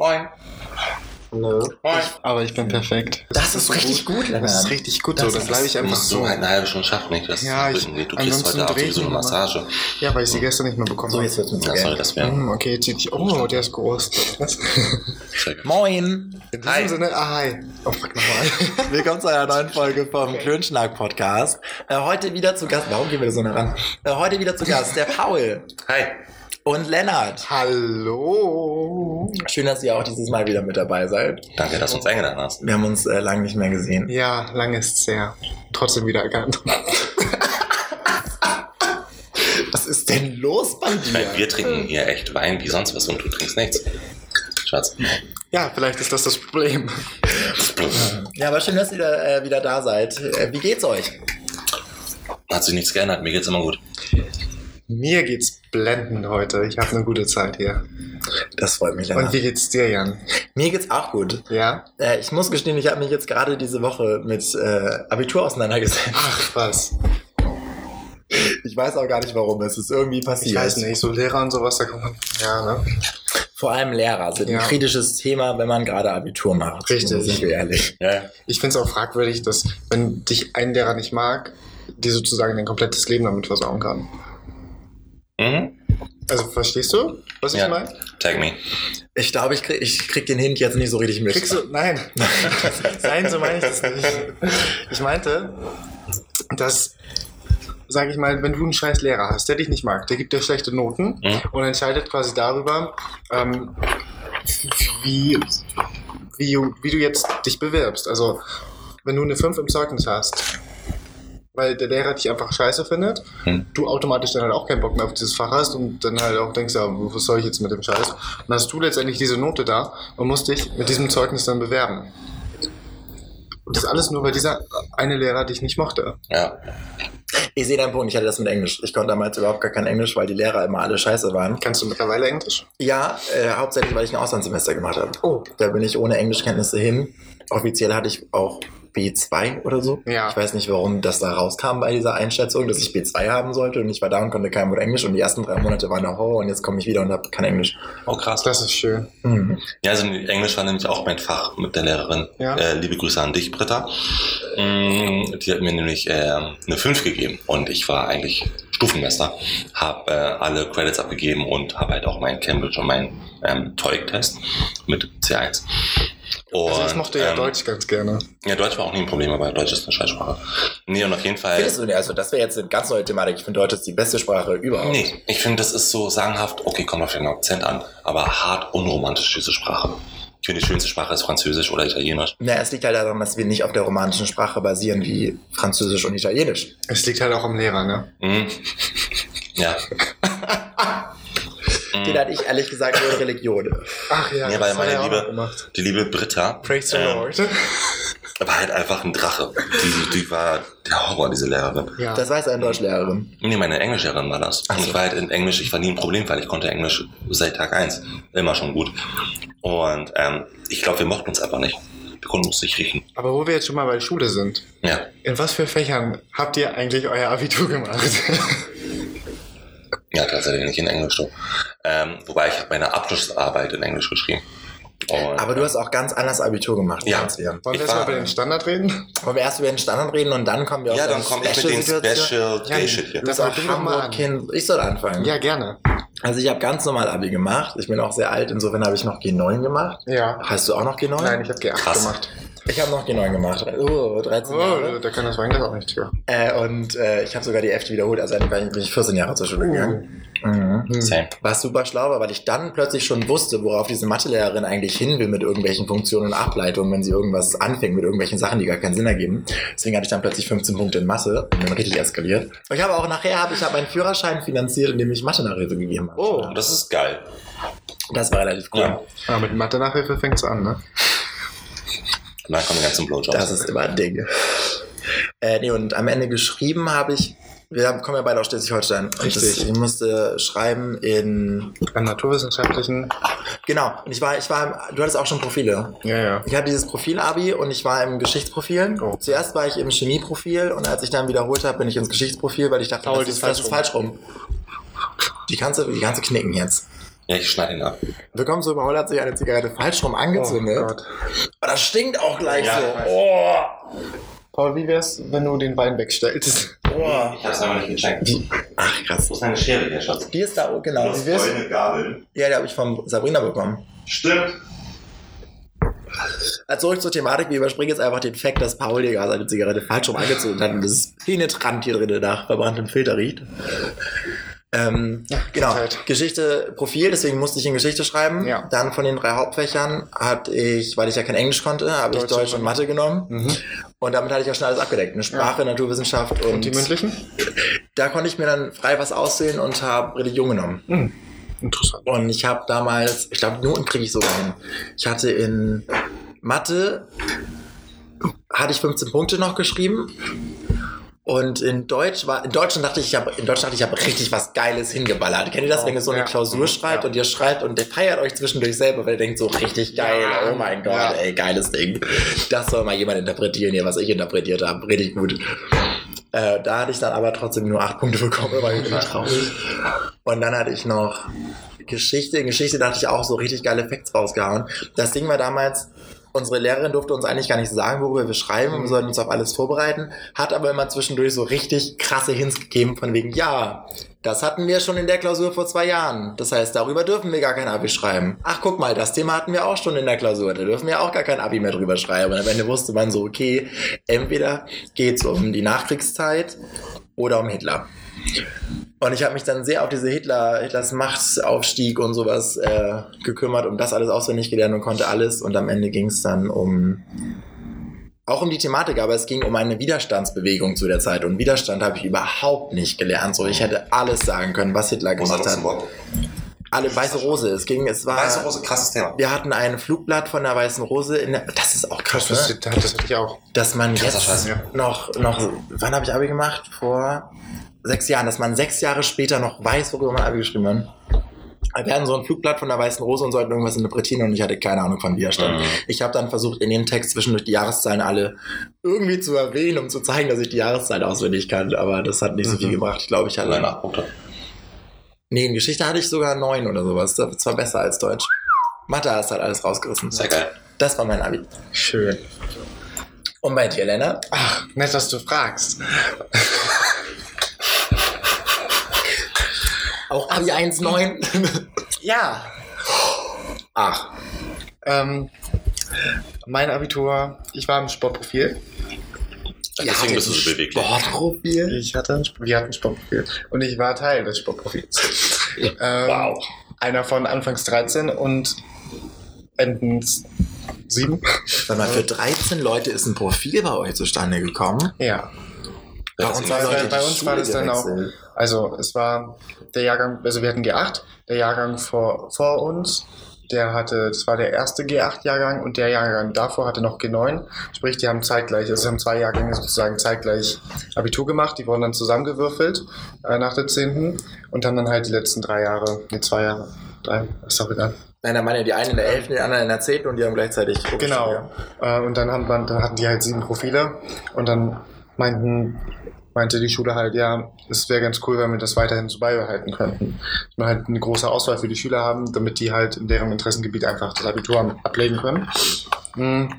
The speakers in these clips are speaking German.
Moin. Hallo. Moin. Aber ich bin perfekt. Das ist richtig gut, Lennart. Das ist richtig gut Das so. Das ist- bleibe ich einfach so. halt eine halbe Stunde schaffen, Niklas. Ja, ich- du kriegst heute ich sowieso eine. Massage. Ja, weil ich sie gestern nicht mehr bekommen So, habe. jetzt wird's mit Ja, sorry, das wäre. Hm, okay, jetzt zieht sich. Oh, der ist groß. Moin! In diesem Hi. Sinne, ah, hi. Oh, fuck nochmal. Willkommen zu einer neuen Folge vom Klönschnack Podcast. Äh, heute wieder zu Gast. Warum gehen wir da so nah ran? Äh, heute wieder zu Gast der Paul Hi. Und Lennart. Hallo. Schön, dass ihr auch dieses Mal wieder mit dabei seid. Danke, dass du uns eingeladen hast. Wir haben uns äh, lange nicht mehr gesehen. Ja, lang ist's her. Trotzdem wieder erkannt. Was ist denn los bei Ich meine, dir? wir trinken hier echt Wein wie sonst was und du trinkst nichts. Schatz. Ja, vielleicht ist das das Problem. Ja, aber schön, dass ihr äh, wieder da seid. Äh, wie geht's euch? Hat sich nichts geändert, mir geht's immer gut. Mir geht's blendend heute. Ich habe eine gute Zeit hier. Das freut mich, Und Lennart. wie geht's dir, Jan? Mir geht's auch gut. Ja? Äh, ich muss gestehen, ich habe mich jetzt gerade diese Woche mit äh, Abitur auseinandergesetzt. Ach, was. Ich weiß auch gar nicht warum. Es ist irgendwie passiert. Ich weiß nicht, so Lehrer und sowas, da kommt man. Ja, ne? Vor allem Lehrer sind Ja. ein kritisches Thema, wenn man gerade Abitur macht. Richtig. Sind wir ehrlich. Ja, ja. Ich finde es auch fragwürdig, dass, wenn dich ein Lehrer nicht mag, dir sozusagen dein komplettes Leben damit versauen kann. Mhm. Also, verstehst du, was ich ja. meine? Tag me. Ich glaube, ich krieg, ich krieg den Hint jetzt nicht so richtig mit. Kriegst du. Nein. Nein, so meine ich das nicht. Ich meinte, dass, sag ich mal, wenn du einen scheiß Lehrer hast, der dich nicht mag, der gibt dir schlechte Noten Mhm. und entscheidet quasi darüber, ähm, wie, wie, wie du jetzt dich bewirbst. Also, wenn du eine 5 im Zeugnis hast, weil der Lehrer dich einfach scheiße findet, Hm. du automatisch dann halt auch keinen Bock mehr auf dieses Fach hast und dann halt auch denkst, ja, was soll ich jetzt mit dem Scheiß? Und dann hast du letztendlich diese Note da und musst dich mit diesem Zeugnis dann bewerben. Und das alles nur, weil dieser eine Lehrer dich nicht mochte. Ja. Ich sehe deinen Punkt. Ich hatte das mit Englisch. Ich konnte damals überhaupt gar kein Englisch, weil die Lehrer immer alle scheiße waren. Kannst du mittlerweile Englisch? Ja, äh, hauptsächlich, weil ich ein Auslandssemester gemacht habe. Oh. Da bin ich ohne Englischkenntnisse hin. Offiziell hatte ich auch B2 oder so. Ja. Ich weiß nicht, warum das da rauskam bei dieser Einschätzung, dass ich B2 haben sollte. Und ich war da und konnte kein Wort Englisch. Und die ersten drei Monate waren der Horror. Und jetzt komme ich wieder und habe kein Englisch. Oh, krass. Das ist schön. Mhm. Ja, also Englisch war nämlich auch mein Fach mit der Lehrerin. Ja. Äh, liebe Grüße an dich, Britta. Mm, Die hat mir nämlich äh, eine 5 gegeben und ich war eigentlich Stufenmester. Habe äh, alle Credits abgegeben und habe halt auch meinen Cambridge und meinen ähm, TOEIC-Test mit C1. Und, Also ich mochte ja ähm, Deutsch ganz gerne. Ja, Deutsch war auch nie ein Problem, aber Deutsch ist eine Scheißsprache. Nee, und auf jeden Fall... Findest du, denn- also das wäre jetzt eine ganz neue Thematik. Ich finde Deutsch ist die beste Sprache überhaupt. Nee, ich finde, das ist so sagenhaft, okay, kommt auf den Akzent an, aber hart unromantisch, diese Sprache. Ich finde, die schönste Sprache ist Französisch oder Italienisch. Ja, es liegt halt daran, dass wir nicht auf der romantischen Sprache basieren wie Französisch und Italienisch. Es liegt halt auch am Lehrer, ne? Mhm. Ja. Den hatte ich ehrlich gesagt nur in Religion. Ach ja, Ja, das weil hat meine auch Liebe-. Die liebe Britta Praise the ähm, Lord. war halt einfach ein Drache. Die, die war der Horror, diese Lehrerin. Ja. Das weiß eine Deutschlehrerin. Nee, meine Englischlehrerin war das. Ach Und so. ich war halt in Englisch, ich war nie ein Problem, weil ich konnte Englisch seit Tag eins Immer schon gut. Und ähm, ich glaube, wir mochten uns einfach nicht. Wir konnten uns nicht riechen. Aber wo wir jetzt schon mal bei Schule sind, Ja. in was für Fächern habt ihr eigentlich euer Abitur gemacht? Ja, tatsächlich nicht in Englisch. So. Ähm, wobei ich habe meine Abschlussarbeit in Englisch geschrieben. Und, Aber du hast auch ganz anders Abitur gemacht. Ja. als wir. Wollen Ich wir erst mal war- über den Standard reden? Wollen wir erst über den Standard reden und dann kommen wir auf ja, dann komme ich mit den? Special Ja, Shit hier. Das auch an. Hamburg-Kind. Ich soll anfangen. Ja, gerne. Also ich habe ganz normal Abi gemacht. Ich bin auch sehr alt. Insofern habe ich noch G9 gemacht. Ja. Hast du auch noch G9? Nein, ich habe G8 Krass. gemacht. Ich habe noch G9 gemacht. Oh, 13 Oh, Jahre. da kann das Weinglas auch nicht für. Äh, und äh, ich habe sogar die 11. wiederholt. Also eigentlich bin ich 14 Jahre zur Schule gegangen. Mhm. Same. Was super schlau war, weil ich dann plötzlich schon wusste, worauf diese Mathelehrerin eigentlich hin will mit irgendwelchen Funktionen und Ableitungen, wenn sie irgendwas anfängt mit irgendwelchen Sachen, die gar keinen Sinn ergeben. Deswegen hatte ich dann plötzlich 15 Punkte in Mathe und bin richtig eskaliert. Und ich habe auch nachher habe ich hab meinen Führerschein finanziert, indem ich Mathe-Nachhilfe gegeben habe. Oh. Das ist geil. Das war relativ cool. Ja. Ja, mit Mathe-Nachhilfe fängt's an, ne? Und dann kommen die ganzen Blowjobs. Das ist immer ein Ding. Äh, nee, und am Ende geschrieben habe ich, wir haben- kommen ja beide aus Schleswig-Holstein. Richtig. das- Ich musste schreiben in, Beim naturwissenschaftlichen. genau, und ich war, ich war, im- du hattest auch schon Profile. Ja, ja. Ich habe dieses Profil-Abi und ich war im Geschichtsprofil. Oh. Zuerst war ich im Chemieprofil und als ich dann wiederholt habe, bin ich ins Geschichtsprofil, weil ich dachte, Paul, das, ist, ist das ist falsch falsch rum. Die kannst du, die kannst du knicken jetzt. Ja, ich schneide ihn ab. Willkommen zu Paul hat sich eine Zigarette falsch rum angezündet. Oh Gott. Aber das stinkt auch gleich Ja, so. Oh. Paul, wie wär's, wenn du den Wein wegstellst? Oh. Ich hab's einfach nicht gecheckt. Wie? Ach, krass. Wo ist meine Schere, der Schatz? Die ist da, oh, genau. Wie wär's? Goldene Gabel. Ja, die habe ich von Sabrina bekommen. Stimmt. Also zurück zur Thematik. Wir überspringen jetzt einfach den Fakt, dass Paul hier gerade seine Zigarette falsch rum angezündet hat und das ist penetrant hier drin nach verbranntem Filter riecht. Ähm, genau, Zeit. Geschichte, Profil, deswegen musste ich in Geschichte schreiben. Ja. Dann von den drei Hauptfächern hatte ich, weil ich ja kein Englisch konnte, habe ich Deutsch und Mathe genommen. Mhm. Und damit hatte ich auch schon alles abgedeckt. Eine Sprache, Naturwissenschaft und, Und die mündlichen? da konnte ich mir dann frei was auswählen und habe Religion genommen. Mhm. Interessant. Und ich habe damals, ich glaube, Noten kriege ich sogar hin. Ich hatte in Mathe, hatte ich 15 Punkte noch geschrieben. Und in Deutsch war, in Deutschland dachte ich, ich habe, in Deutschland dachte ich, ich habe richtig was Geiles hingeballert. Kennt ihr das, Oh, wenn ihr so eine ja. Klausur schreibt Ja. und ihr schreibt und ihr feiert euch zwischendurch selber, weil ihr denkt so richtig geil, Ja. oh mein Gott, ey, geiles Ding. Das soll mal jemand interpretieren hier, was ich interpretiert habe. Richtig gut. Äh, da hatte ich dann aber trotzdem nur acht Punkte bekommen, war irgendwie traurig. Und dann hatte ich noch Geschichte. In Geschichte dachte ich auch so richtig geile Facts rausgehauen. Das Ding war damals, unsere Lehrerin durfte uns eigentlich gar nicht sagen, worüber wir schreiben. Wir sollten uns auf alles vorbereiten. Hat aber immer zwischendurch so richtig krasse Hints gegeben von wegen, ja, das hatten wir schon in der Klausur vor zwei Jahren. Das heißt, darüber dürfen wir gar kein Abi schreiben. Ach, guck mal, das Thema hatten wir auch schon in der Klausur. Da dürfen wir auch gar kein Abi mehr drüber schreiben. Und am Ende wusste man so, okay, entweder geht's um die Nachkriegszeit oder um Hitler. Und ich habe mich dann sehr auf diese Hitler, Hitlers Machtaufstieg und sowas äh, gekümmert, um das alles auswendig gelernt und konnte alles. Und am Ende ging es dann um auch um die Thematik, aber es ging um eine Widerstandsbewegung zu der Zeit. Und Widerstand habe ich überhaupt nicht gelernt. So, ich hätte alles sagen können, was Hitler gemacht hat. Alle Weiße Rose. Es ging, es war. Weiße Rose, krasses Thema. Wir hatten ein Flugblatt von der Weißen Rose in der, Das ist auch krass, Das, ne? das, das hatte ich auch. dass man Krasser jetzt Scheiß. Ja. noch, noch, wann habe ich Abi gemacht? Vor sechs Jahren, dass man sechs Jahre später noch weiß, worüber man Abi geschrieben hat. Wir hatten so ein Flugblatt von der Weißen Rose und sollten irgendwas interpretieren und ich hatte keine Ahnung von Widerstand. Mhm. Ich habe dann versucht, in dem Text zwischendurch die Jahreszahlen alle irgendwie zu erwähnen, um zu zeigen, dass ich die Jahreszahlen auswendig kann, aber das hat nicht so Mhm. viel gebracht. Ich glaube, ich hatte. Nee, in Geschichte hatte ich sogar neun oder sowas. Das war besser als Deutsch. Mathe hast halt alles rausgerissen. Sehr geil. Das war mein Abi. Schön. Und bei dir, Lennart? Ach, nett, dass du fragst. Auch Abi 1,9? Ja. Ach. Ähm, mein Abitur, ich war im Sportprofil. Deswegen bist du so beweglich. Sportprofil? Ich hatte ein, wir hatten ein Sportprofil. Und ich war Teil des Sportprofils. ähm, Wow. Einer von Anfangs 13 und Endens 7. Sag mal, für 13 Leute ist ein Profil bei euch zustande gekommen. Ja. Bei uns, war bei- uns war das dann auch-. Also es war der Jahrgang, also wir hatten G8, der Jahrgang vor, vor uns, der hatte, das war der erste G8-Jahrgang und der Jahrgang davor hatte noch G9. Sprich, die haben zeitgleich, also haben zwei Jahrgänge sozusagen zeitgleich Abitur gemacht, die wurden dann zusammengewürfelt äh, nach der 10. und haben dann halt die letzten drei Jahre, nee, zwei Jahre, drei, ist doch egal. Nein, da waren ja die einen in der 11., die anderen in der 10. und die haben gleichzeitig. Genau. Äh, und dann, haben, dann hatten die halt sieben Profile und dann meinten, meinte die Schule halt, ja, es wäre ganz cool, wenn wir das weiterhin so beibehalten könnten. Dass wir halt eine große Auswahl für die Schüler haben, damit die halt in deren Interessengebiet einfach das Abitur ablegen können. Mhm.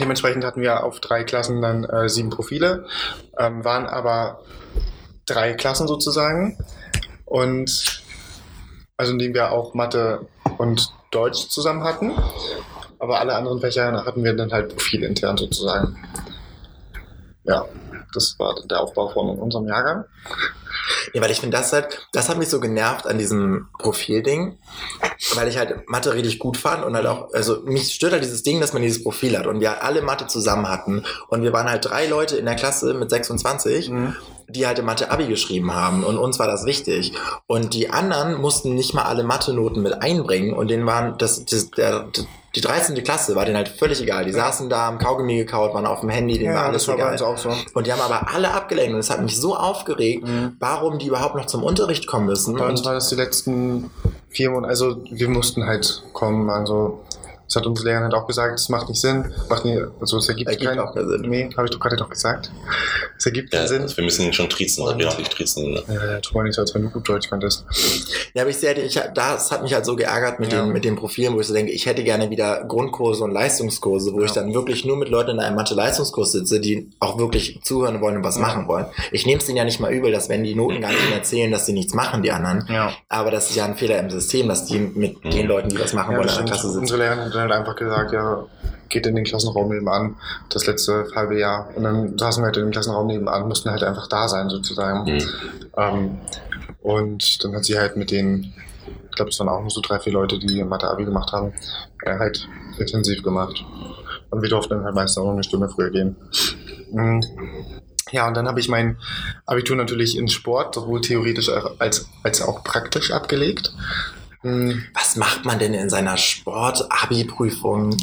Dementsprechend hatten wir auf drei Klassen dann äh, sieben Profile, ähm, waren aber drei Klassen sozusagen. Und also in denen wir auch Mathe und Deutsch zusammen hatten. Aber alle anderen Fächer hatten wir dann halt profilintern sozusagen. Ja, das war der Aufbau von unserem Jahrgang. Ja, weil ich finde, das halt, das hat mich so genervt an diesem Profilding, weil ich halt Mathe richtig gut fand und halt auch, also mich stört halt dieses Ding, dass man dieses Profil hat und wir alle Mathe zusammen hatten und wir waren halt drei Leute in der Klasse mit 26, die halt im Mathe Abi geschrieben haben und uns war das wichtig und die anderen mussten nicht mal alle Mathe-Noten mit einbringen und denen waren, das, das der, die 13. Klasse war denen halt völlig egal. Die saßen da, haben Kaugummi gekaut, waren auf dem Handy, denen war alles das war bei egal. uns auch so. Und die haben aber alle abgelenkt und es hat mich so aufgeregt, Mhm. warum die überhaupt noch zum Unterricht kommen müssen. Bei uns war das die letzten vier Monate, also wir mussten halt kommen, also Das hat unsere Lehrerin halt auch gesagt, das macht nicht Sinn, macht nie, also es ergibt, Ergibt keinen auch keinen Sinn. Nee, habe ich doch gerade doch gesagt. Es ergibt Ja, keinen Sinn. also wir müssen ihn schon triezen, oder wir noch nicht triezen. Ne? Ja, ja, tu mal nicht so, als wenn du gut Deutsch könntest. Ja, aber ich sehe, ich, das hat mich halt so geärgert mit, Ja. den, mit den Profilen, wo ich so denke, ich hätte gerne wieder Grundkurse und Leistungskurse, wo Ja. ich dann wirklich nur mit Leuten in einem Mathe-Leistungskurs sitze, die auch wirklich zuhören wollen und was Ja. machen wollen. Ich nehme es denen ja nicht mal übel, dass wenn die Noten gar nicht mehr erzählen, dass sie nichts machen, die anderen. Ja. Aber das ist ja ein Fehler im System, dass die mit Mhm. den Leuten, die was machen Ja, wollen, das in der. Klasse sitzen. Unsere Lehrerin dann halt einfach gesagt, ja, geht in den Klassenraum nebenan, das letzte halbe Jahr. Und dann saßen wir halt in dem Klassenraum nebenan, mussten halt einfach da sein, sozusagen. Mhm. Ähm, und dann hat sie halt mit den, ich glaube, es waren auch nur so drei, vier Leute, die Mathe-Abi gemacht haben, äh, halt intensiv gemacht. Und wir durften dann halt meistens auch noch eine Stunde früher gehen. Mhm. Ja, und dann habe ich mein Abitur natürlich in Sport, sowohl theoretisch als, als auch praktisch abgelegt. Mhm. Was macht man denn in seiner Sport-Abi-Prüfung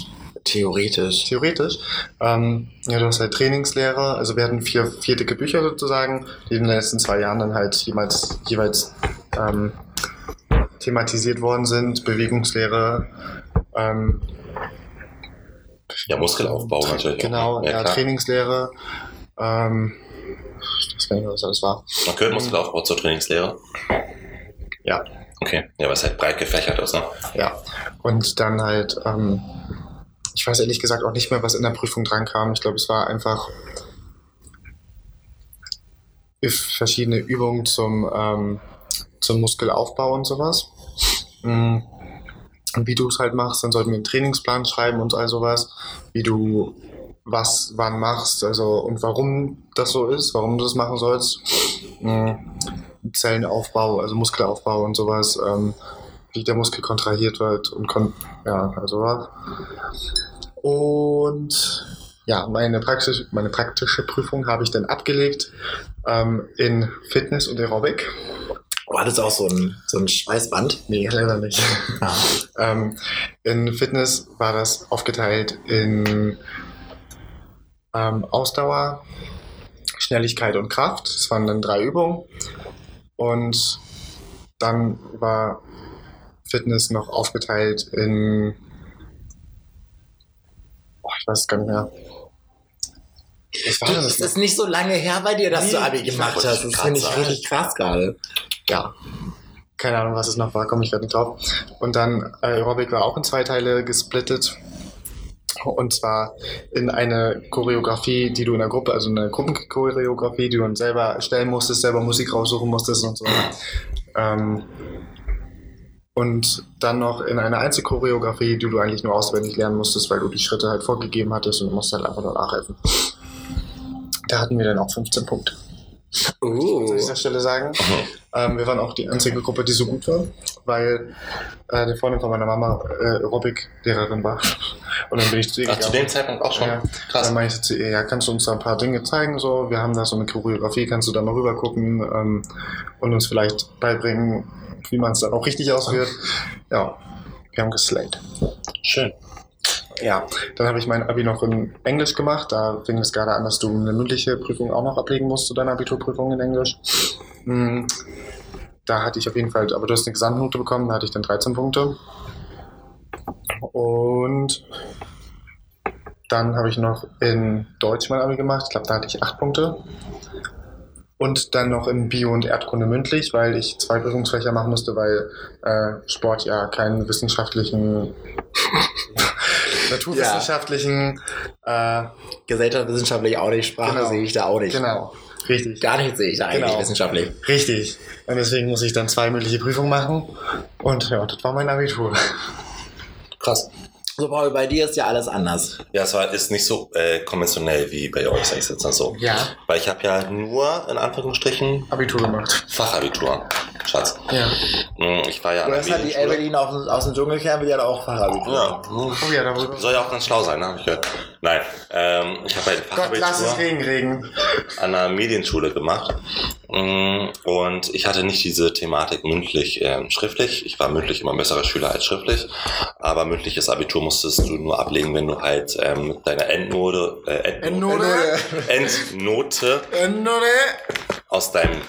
theoretisch? Theoretisch. Ähm, ja, du hast halt Trainingslehre. Also wir hatten vier, vier dicke Bücher sozusagen, die in den letzten zwei Jahren dann halt jeweils, jeweils ähm, thematisiert worden sind. Bewegungslehre. Ähm, Ja, Muskelaufbau natürlich. Genau, ja, ja klar. Trainingslehre. Ähm, ich weiß gar nicht was das war. Man könnte Muskelaufbau zur Trainingslehre. Ja. Okay, ja, was halt breit gefächert ist, ne? Ja. Und dann halt, ähm, ich weiß ehrlich gesagt auch nicht mehr, was in der Prüfung dran kam. Ich glaube, es war einfach verschiedene Übungen zum, ähm, zum Muskelaufbau und sowas. Mm. Und wie du es halt machst, dann sollten wir einen Trainingsplan schreiben und all sowas, wie du was wann machst, also und warum das so ist, warum du das machen sollst. Mm. Zellenaufbau, also Muskelaufbau und sowas, ähm, wie der Muskel kontrahiert wird und kon ja, also was. Und ja, meine praktische, meine praktische Prüfung habe ich dann abgelegt ähm, in Fitness und Aerobic. War das auch so ein, so ein Schweißband? Nee, leider nicht. Ja. Ähm, in Fitness war das aufgeteilt in ähm, Ausdauer, Schnelligkeit und Kraft. Das waren dann drei Übungen. Und dann war Fitness noch aufgeteilt in. Oh, ich weiß es gar nicht mehr. Was war es das? ist nicht so lange her bei dir, dass Nee, du Abi ich gemacht hast. Das finde ich richtig krass gerade. ja, keine Ahnung, was es noch war, komme ich gerade nicht drauf. Und dann äh, Aerobic war auch in zwei Teile gesplittet. Und zwar in eine Choreografie, die du in der Gruppe, also eine Gruppenchoreografie, die du dann selber erstellen musstest, selber Musik raussuchen musstest und so. Ähm, und dann noch in eine Einzelchoreografie, die du eigentlich nur auswendig lernen musstest, weil du die Schritte halt vorgegeben hattest und du musst halt einfach nur nachhelfen. Da hatten wir dann auch 15 Punkte. Uh. an dieser Stelle sagen. Ähm, wir waren auch die einzige Gruppe, die so gut war, weil äh, die Freundin von meiner Mama äh, Aerobic-Lehrerin war. Und dann bin ich zu ihr Ach, zu dem. Zeitpunkt auch schon. Ja. Krass. Dann meinte ich zu ihr, ja, kannst du uns da ein paar Dinge zeigen? So, wir haben da so eine Choreografie, kannst du da mal rüber gucken ähm, und uns vielleicht beibringen, wie man es dann auch richtig ausführt. Ja, wir haben geslayed. Schön. Ja, dann habe ich mein Abi noch in Englisch gemacht. Da fing es gerade an, dass du eine mündliche Prüfung auch noch ablegen musst zu deiner Abiturprüfung in Englisch. Mm, Da hatte ich auf jeden Fall, aber du hast eine Gesamtnote bekommen, da hatte ich dann 13 Punkte. Und dann habe ich noch in Deutsch mein Abi gemacht. Ich glaube, da hatte ich 8 Punkte. Und dann noch in Bio und Erdkunde mündlich, weil ich zwei Prüfungsfächer machen musste, weil äh, Sport ja keinen wissenschaftlichen, naturwissenschaftlichen, äh, Gesellschaftswissenschaftlich auch nicht, Sprache Genau. sehe ich da auch nicht. genau, richtig. Gar nicht sehe ich da eigentlich Genau. wissenschaftlich. Richtig. Und deswegen muss ich dann zwei mündliche Prüfungen machen. Und ja, das war mein Abitur. Krass. So, Paul, bei dir ist ja alles anders. Ja, es war, ist nicht so äh, konventionell wie bei euch, sag ich jetzt mal so. Ja. Weil ich habe ja nur, in Anführungsstrichen, Abitur gemacht. Fachabitur. Schatz. Ja. Mm, Ich war ja an Du der hast halt die. Evelyn aus, aus dem Dschungelkern, will ja auch Fachabitur. Ja. Oh ja. Soll ja auch ganz schlau sein, ne? Hab ich gehört. Nein, ähm, ich habe halt Gott, lass es Regen, Regen. an der Medienschule gemacht. Mm, Und ich hatte nicht diese Thematik mündlich, ähm, schriftlich. Ich war mündlich immer ein besserer Schüler als schriftlich. Aber mündliches Abitur musstest du nur ablegen, wenn du halt ähm, mit deiner Endnote, äh, Endnote, Endnote. Endnote Endnote. aus deinem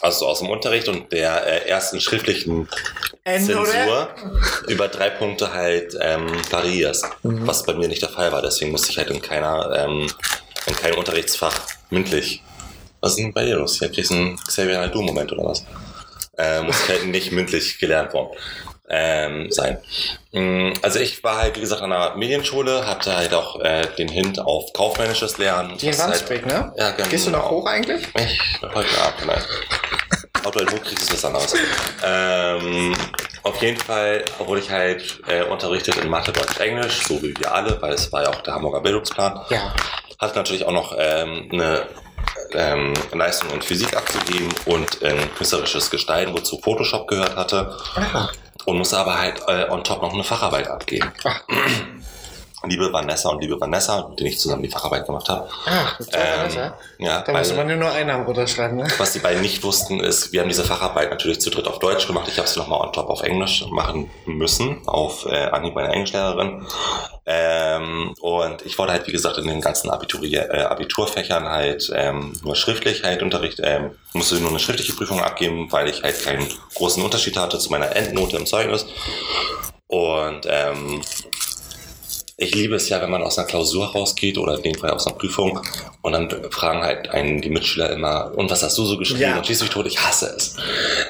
also aus dem Unterricht und der äh, ersten schriftlichen Ende, oder? Zensur über drei Punkte halt ähm, variierst, Mhm. was bei mir nicht der Fall war. Deswegen musste ich halt in keiner, ähm, in keinem Unterrichtsfach mündlich. Was ist denn bei dir los? Hier kriegst du einen Xavier Naidoo-Moment oder was? Äh, muss halt nicht mündlich gelernt worden ähm, sein. Mm, Also ich war halt, wie gesagt, an einer Medienschule, hatte halt auch äh, den Hint auf kaufmännisches Lernen. Die in Das ist Wandsbek, ne? Ja, genau. Gehst du noch hoch eigentlich? Ich heute Abend, nein. Du halt hoch kriegst, ist was anderes. Ähm, auf jeden Fall wurde ich halt äh, unterrichtet in Mathe, Deutsch, Englisch, so wie wir alle, weil es war ja auch der Hamburger Bildungsplan. Ja. Hatte natürlich auch noch ähm, eine ähm, Leistung in Physik abzugeben und in künstlerisches Gestalten, wozu Photoshop gehört hatte. Ah, Und musste aber halt äh, on top noch eine Facharbeit abgeben. Ach. Liebe Vanessa und liebe Vanessa, mit denen ich zusammen die Facharbeit gemacht habe. ah das Ähm, Vanessa. ja, Da musste man nur einen Namen runterschreiben, ne? was die beiden nicht wussten, ist, wir haben diese Facharbeit natürlich zu dritt auf Deutsch gemacht. Ich habe sie nochmal on top auf Englisch machen müssen, auf äh, Anhieb meiner Englischlehrerin. Ähm, und ich wollte halt, wie gesagt, in den ganzen Abiturier, äh, Abiturfächern halt ähm, nur schriftlich halt Unterricht, ähm, musste nur eine schriftliche Prüfung abgeben, weil ich halt keinen großen Unterschied hatte zu meiner Endnote im Zeugnis. Und ähm, ich liebe es ja, wenn man aus einer Klausur rausgeht oder in dem Fall aus einer Prüfung und dann fragen halt einen die Mitschüler immer, und was hast du so geschrieben? Ja. Und schieß mich tot, ich hasse es.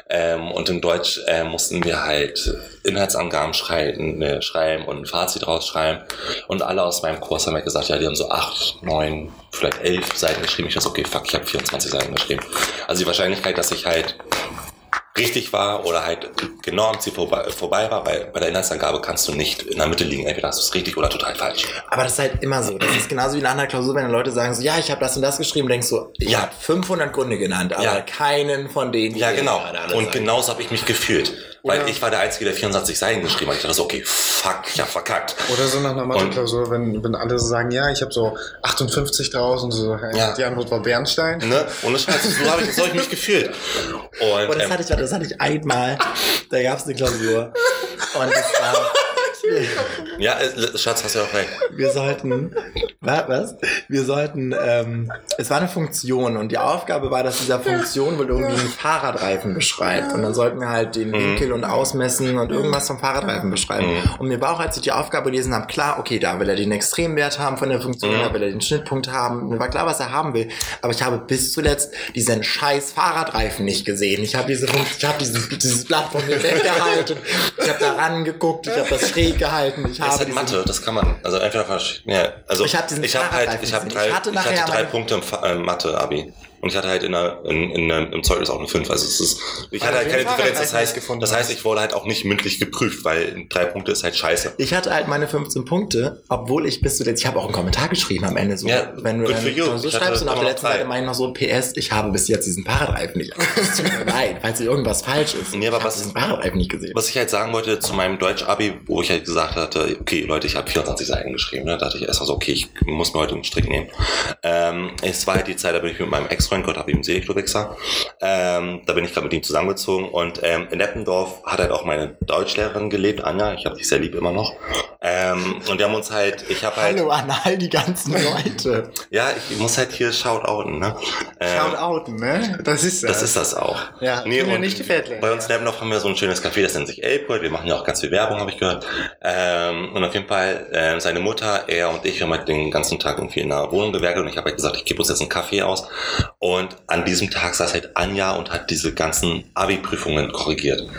Ähm, und in Deutsch äh, mussten wir halt Inhaltsangaben schreiben, ne, schreiben und ein Fazit rausschreiben. Und alle aus meinem Kurs haben halt gesagt, ja, die haben so acht, neun, vielleicht elf Seiten geschrieben. Ich dachte, okay, fuck, ich habe 24 Seiten geschrieben. Also die Wahrscheinlichkeit, dass ich halt richtig war oder halt genau am Ziel vorbei, vorbei war, weil bei der Inhaltsangabe kannst du nicht in der Mitte liegen. Entweder hast du es richtig oder total falsch. Aber das ist halt immer so. Das ist genauso wie nach einer Klausur, wenn dann Leute sagen so, ja, ich habe das und das geschrieben, denkst du, ich Ja. habe 500 Gründe genannt, aber Ja. keinen von denen. die Ja, genau. Und genauso habe ich mich gefühlt. Weil ich war der Einzige, der 24 Seiten geschrieben hat. Ich dachte so, okay, fuck, ich hab verkackt. Oder so nach einer Mathe-Klausur, wenn, wenn alle so sagen, ja, ich habe so 58 draus und so, Ja. die Antwort war Bernstein. Ne? Ohne Scheiß, so habe ich, so hab ich mich gefühlt. Und, Und das ähm, hatte ich, das hatte ich einmal. Da gab es eine Klausur. Und das war, ja, äh, Schatz, hast du auch recht. wir sollten, wa- was? Wir sollten, ähm, es war eine Funktion und die Aufgabe war, dass dieser Funktion wohl irgendwie einen Fahrradreifen beschreibt. Und dann sollten wir halt den Winkel und ausmessen und irgendwas vom Fahrradreifen beschreiben. Mhm. Und mir war auch, als ich die Aufgabe gelesen habe, klar, okay, da will er den Extremwert haben von der Funktion, Mhm. da will er den Schnittpunkt haben. Mir war klar, was er haben will. Aber ich habe bis zuletzt diesen scheiß Fahrradreifen nicht gesehen. Ich habe diese, ich habe dieses, dieses Blatt von mir weggehalten. Ich habe da rangeguckt, ich habe das schräg gehalten. Ich Das habe ist halt Mathe, das kann man. Also falsch. Ja, also Ich hab diesen ich habe halt, ich habe gesehen. drei, Ich hatte ich hatte drei Punkte im äh, Mathe-Abi. Und ich hatte halt in der, in, in, der- im Zeugnis auch eine 5. Also es ist, ich hatte halt keine Differenz. Das Fahrradreifen heißt, das heißt, ich wurde halt auch nicht mündlich geprüft, weil drei Punkte ist halt scheiße. Ich hatte halt meine 15 Punkte, obwohl ich bis zuletzt, ich habe auch einen Kommentar geschrieben am Ende so, Ja, wenn du dann you. so Ich schreibst und auf der letzten. Seite meine ich noch so PS, ich habe bis jetzt diesen Fahrradreifen nicht. Leid, falls hier irgendwas falsch ist. Nee, aber ich was- diesen Fahrradreifen nicht gesehen. Was ich halt sagen wollte zu meinem Deutsch-Abi, wo ich halt gesagt hatte, okay, Leute, ich habe 24 Seiten geschrieben. Ne? Da dachte ich erst mal so, okay, ich muss mir heute einen Strick nehmen. Ähm, es war halt die Zeit, da bin ich mit meinem Ex-Freund, Gott hab ihm selig, du Wichser. Ähm, da bin ich gerade mit ihm zusammengezogen. Und ähm, in Eppendorf hat halt auch meine Deutschlehrerin gelebt, Anja. Ich habe dich sehr lieb immer noch. Ähm, und wir haben uns halt, ich habe halt, Hallo an all die ganzen Leute. ja, ich muss halt hier shoutouten, ne? Ähm, Shoutouten, ne? Das ist das ist das auch. Ja, nee, und nicht die bei uns in Eppendorf haben wir so ein schönes Café, das nennt sich Elbgold. Wir machen ja auch ganz viel Werbung, habe ich gehört. Ähm, und auf jeden Fall, ähm, seine Mutter, er und ich, wir haben halt den ganzen Tag irgendwie in der Wohnung gewerkelt und ich habe halt gesagt, ich gebe uns jetzt einen Kaffee aus. Und an diesem Tag saß halt Anja und hat diese ganzen Abi-Prüfungen korrigiert. Und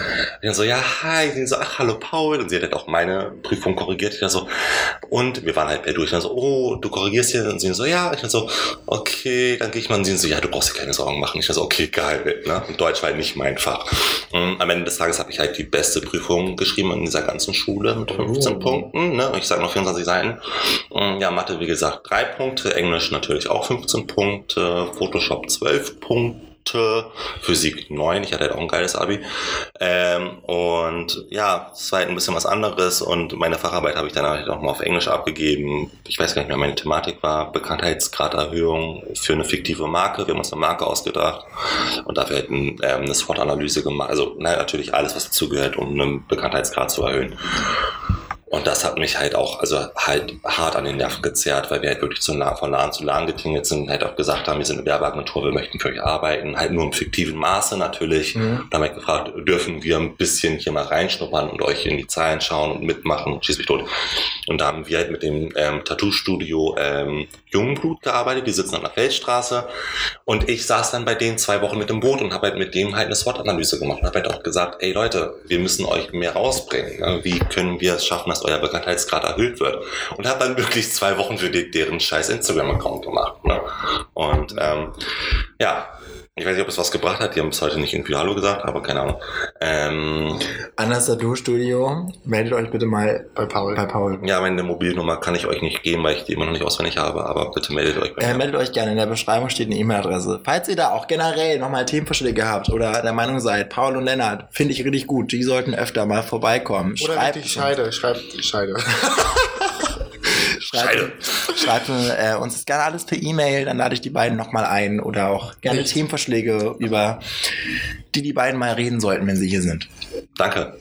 dann so, ja, hi. Und so, ach, hallo Paul. Und sie hat halt auch meine Prüfung korrigiert. Ich dann so, und wir waren halt per durch. Und dann so, oh, du korrigierst hier. Und sie so, ja. Ich dann so, okay, dann gehe ich mal. Und sie so, ja, du brauchst dir keine Sorgen machen. Ich dann so, okay, geil. Ne? Und Deutsch war halt nicht mein Fach. Und am Ende des Tages habe ich halt die beste Prüfung geschrieben in dieser ganzen Schule mit 15 Oh. Punkten. Ne? Ich sage noch 24 Seiten. Und Ja, Mathe, wie gesagt, drei Punkte. Englisch natürlich auch 15 Punkte. Photoshop 12 Punkte. Physik 9, ich hatte halt auch ein geiles Abi. Ähm, und ja, es war halt ein bisschen was anderes und meine Facharbeit habe ich dann halt auch mal auf Englisch abgegeben. Ich weiß gar nicht mehr, meine Thematik war Bekanntheitsgraderhöhung für eine fiktive Marke. Wir haben uns eine Marke ausgedacht und dafür halt ein, ähm, eine SWOT-Analyse gemacht. Also nein, natürlich alles, was dazugehört, um einen Bekanntheitsgrad zu erhöhen. Und das hat mich halt auch, also halt hart an den Nerven gezerrt, weil wir halt wirklich zu nah, von Laden zu Laden getingelt sind, halt auch gesagt haben, wir sind eine Werbeagentur, wir möchten für euch arbeiten, halt nur im fiktiven Maße natürlich. Mhm. Da haben wir gefragt, dürfen wir ein bisschen hier mal reinschnuppern und euch in die Zahlen schauen und mitmachen, schieß mich tot. Und da haben wir halt mit dem ähm, Tattoo-Studio ähm, Jungblut gearbeitet, die sitzen an der Feldstraße. Und ich saß dann bei denen zwei Wochen mit dem Boot und habe halt mit denen halt eine SWOT-Analyse gemacht und habe halt auch gesagt, ey Leute, wir müssen euch mehr rausbringen. Wie können wir es schaffen, dass euer Bekanntheitsgrad erhöht wird? Und habe dann wirklich zwei Wochen für die, deren scheiß Instagram-Account gemacht. Ne? Und ähm, ja, ich weiß nicht, ob es was gebracht hat. Die haben bis heute nicht irgendwie Hallo gesagt, aber keine Ahnung. Ähm, Anders Tattoo Studio, meldet euch bitte mal Bei Paul. bei Paul. ja, meine Mobilnummer kann ich euch nicht geben, weil ich die immer noch nicht auswendig habe, aber bitte meldet euch bei Äh, mir. meldet euch gerne, in der Beschreibung steht eine E-Mail-Adresse. Falls ihr da auch generell nochmal Themenvorschläge habt oder der Meinung seid, Paul und Lennart, finde ich richtig gut, die sollten öfter mal vorbeikommen. Oder Schreibt die uns. Scheide. Schreibt die Scheide. Schreibt, schreibt äh, uns das gerne alles per E-Mail, dann lade ich die beiden nochmal ein oder auch gerne. Themenvorschläge, über die die beiden mal reden sollten, wenn sie hier sind. Danke.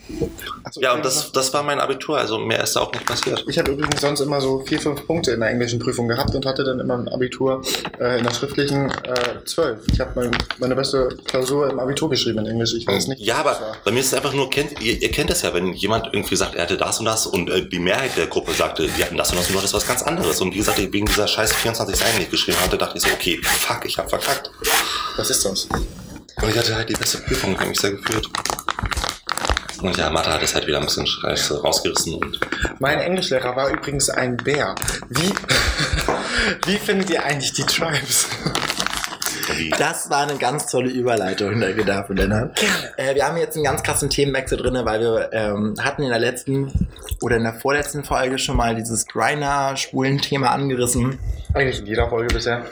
Also, Ja, und das, das war mein Abitur, also mehr ist da auch nicht passiert. Ich habe übrigens sonst immer so vier, fünf Punkte in der englischen Prüfung gehabt und hatte dann immer im Abitur äh, in der schriftlichen äh, zwölf. Ich habe mein, meine beste Klausur im Abitur geschrieben in Englisch. Ich weiß nicht. Ja, aber bei mir ist es einfach nur, kennt, ihr, ihr kennt das ja, wenn jemand irgendwie sagt, er hatte das und das und äh, die Mehrheit der Gruppe sagte, die hatten das und das und du hattest was ganz anderes. Und wie gesagt, wegen dieser scheiß 24 Seiten, die ich geschrieben hatte, dachte ich so, okay, fuck, ich hab verkackt. Was ist das? Und ich hatte halt die beste Prüfung, hat mich sehr geführt. Und ja, Mathe hat es halt wieder ein bisschen scheiße rausgerissen und Mein Englischlehrer war übrigens ein Bär. Wie, wie findet ihr eigentlich die Tribes? Das war eine ganz tolle Überleitung, danke dafür, Lennart. Äh, wir haben jetzt einen ganz krassen Themenwechsel drin, weil wir ähm, hatten in der letzten oder in der vorletzten Folge schon mal dieses Griner-Schwulen-Thema angerissen. Eigentlich in jeder Folge bisher.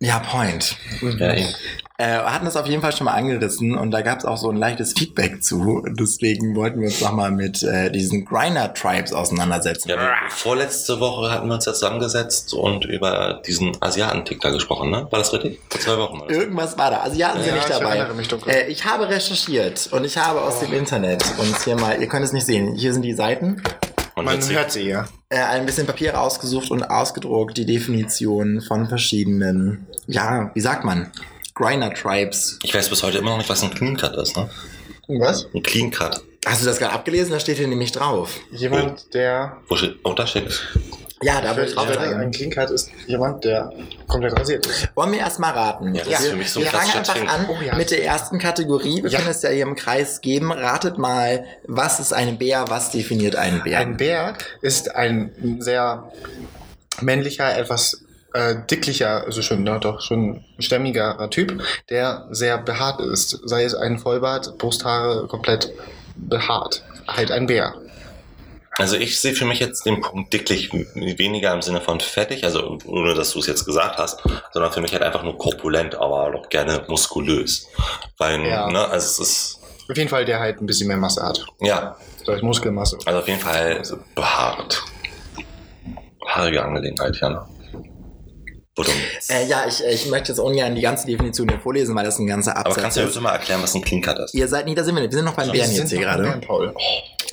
Ja, Point. ja, eben. Äh, hatten das auf jeden Fall schon mal angerissen und da gab es auch so ein leichtes Feedback zu. Deswegen wollten wir uns nochmal mit äh, diesen Griner-Tribes auseinandersetzen. Ja, vorletzte Woche hatten wir uns ja zusammengesetzt und über diesen Asiatentick da gesprochen, ne? War das richtig? Vor zwei Wochen. Oder? Irgendwas war da. Asiaten sind Ja, nicht ich dabei. dunkel. Äh, ich habe recherchiert und ich habe aus dem Internet uns hier mal, ihr könnt es nicht sehen, hier sind die Seiten, Man, Man hört sie. hört sie ja. äh, ein bisschen Papier rausgesucht und ausgedruckt, die Definition von verschiedenen, ja, wie sagt man, Griner-Tribes. Ich weiß bis heute immer noch nicht, was ein Clean Cut ist, ne? Was? Ein Clean Cut. Hast du das gerade abgelesen? Da steht hier nämlich drauf. Jemand, der. Wo steht, oh, da steht. Ja, da will ich drauf ein. Clean Cut ist jemand, der komplett rasiert ist. Wollen wir erstmal raten? Ja, das ist für mich so ein wir fangen einfach Trend. an Oh ja. mit der ersten Kategorie. Wir Ja. können es ja hier im Kreis geben. Ratet mal, was ist ein Bär? Was definiert einen Bär? Ein Bär ist ein sehr männlicher, etwas äh, dicklicher, also schon, ne, doch schon stämmigerer Typ, der sehr behaart ist. Sei es ein Vollbart, Brusthaare komplett behaart. Halt ein Bär. Also ich sehe für mich jetzt den Punkt dicklich weniger im Sinne von fettig, also ohne dass du es jetzt gesagt hast, sondern für mich halt einfach nur korpulent, aber doch gerne muskulös. Weil, Ja. ne, also es ist, Auf jeden Fall, der halt ein bisschen mehr Masse hat. ja, Vielleicht Muskelmasse. also auf jeden Fall behaart. Haarige Angelegenheit, ja. Äh, ja, ich, ich möchte jetzt ungern die ganze Definition hier vorlesen, weil das ein ganzer Aber Absatz kannst du mir ist. bitte mal erklären, was ein Clean Cut ist? Ihr seid nicht, da sind wir nicht. Wir sind noch beim Bären jetzt hier gerade. Paul.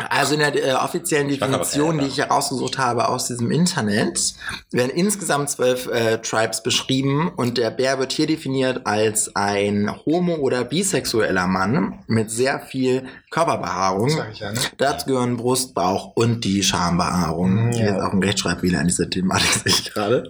Also in der äh, offiziellen aber Definition, die ich herausgesucht habe aus diesem Internet, werden insgesamt zwölf äh, Tribes beschrieben und der Bär wird hier definiert als ein homo- oder bisexueller Mann mit sehr viel Körperbehaarung. Das sag ich ja, ne? Dazu gehören Brust, Bauch und die Schambehaarung. Hier ja. ist auch ein Rechtschreibfehler an dieser Thematik, sehe ich gerade.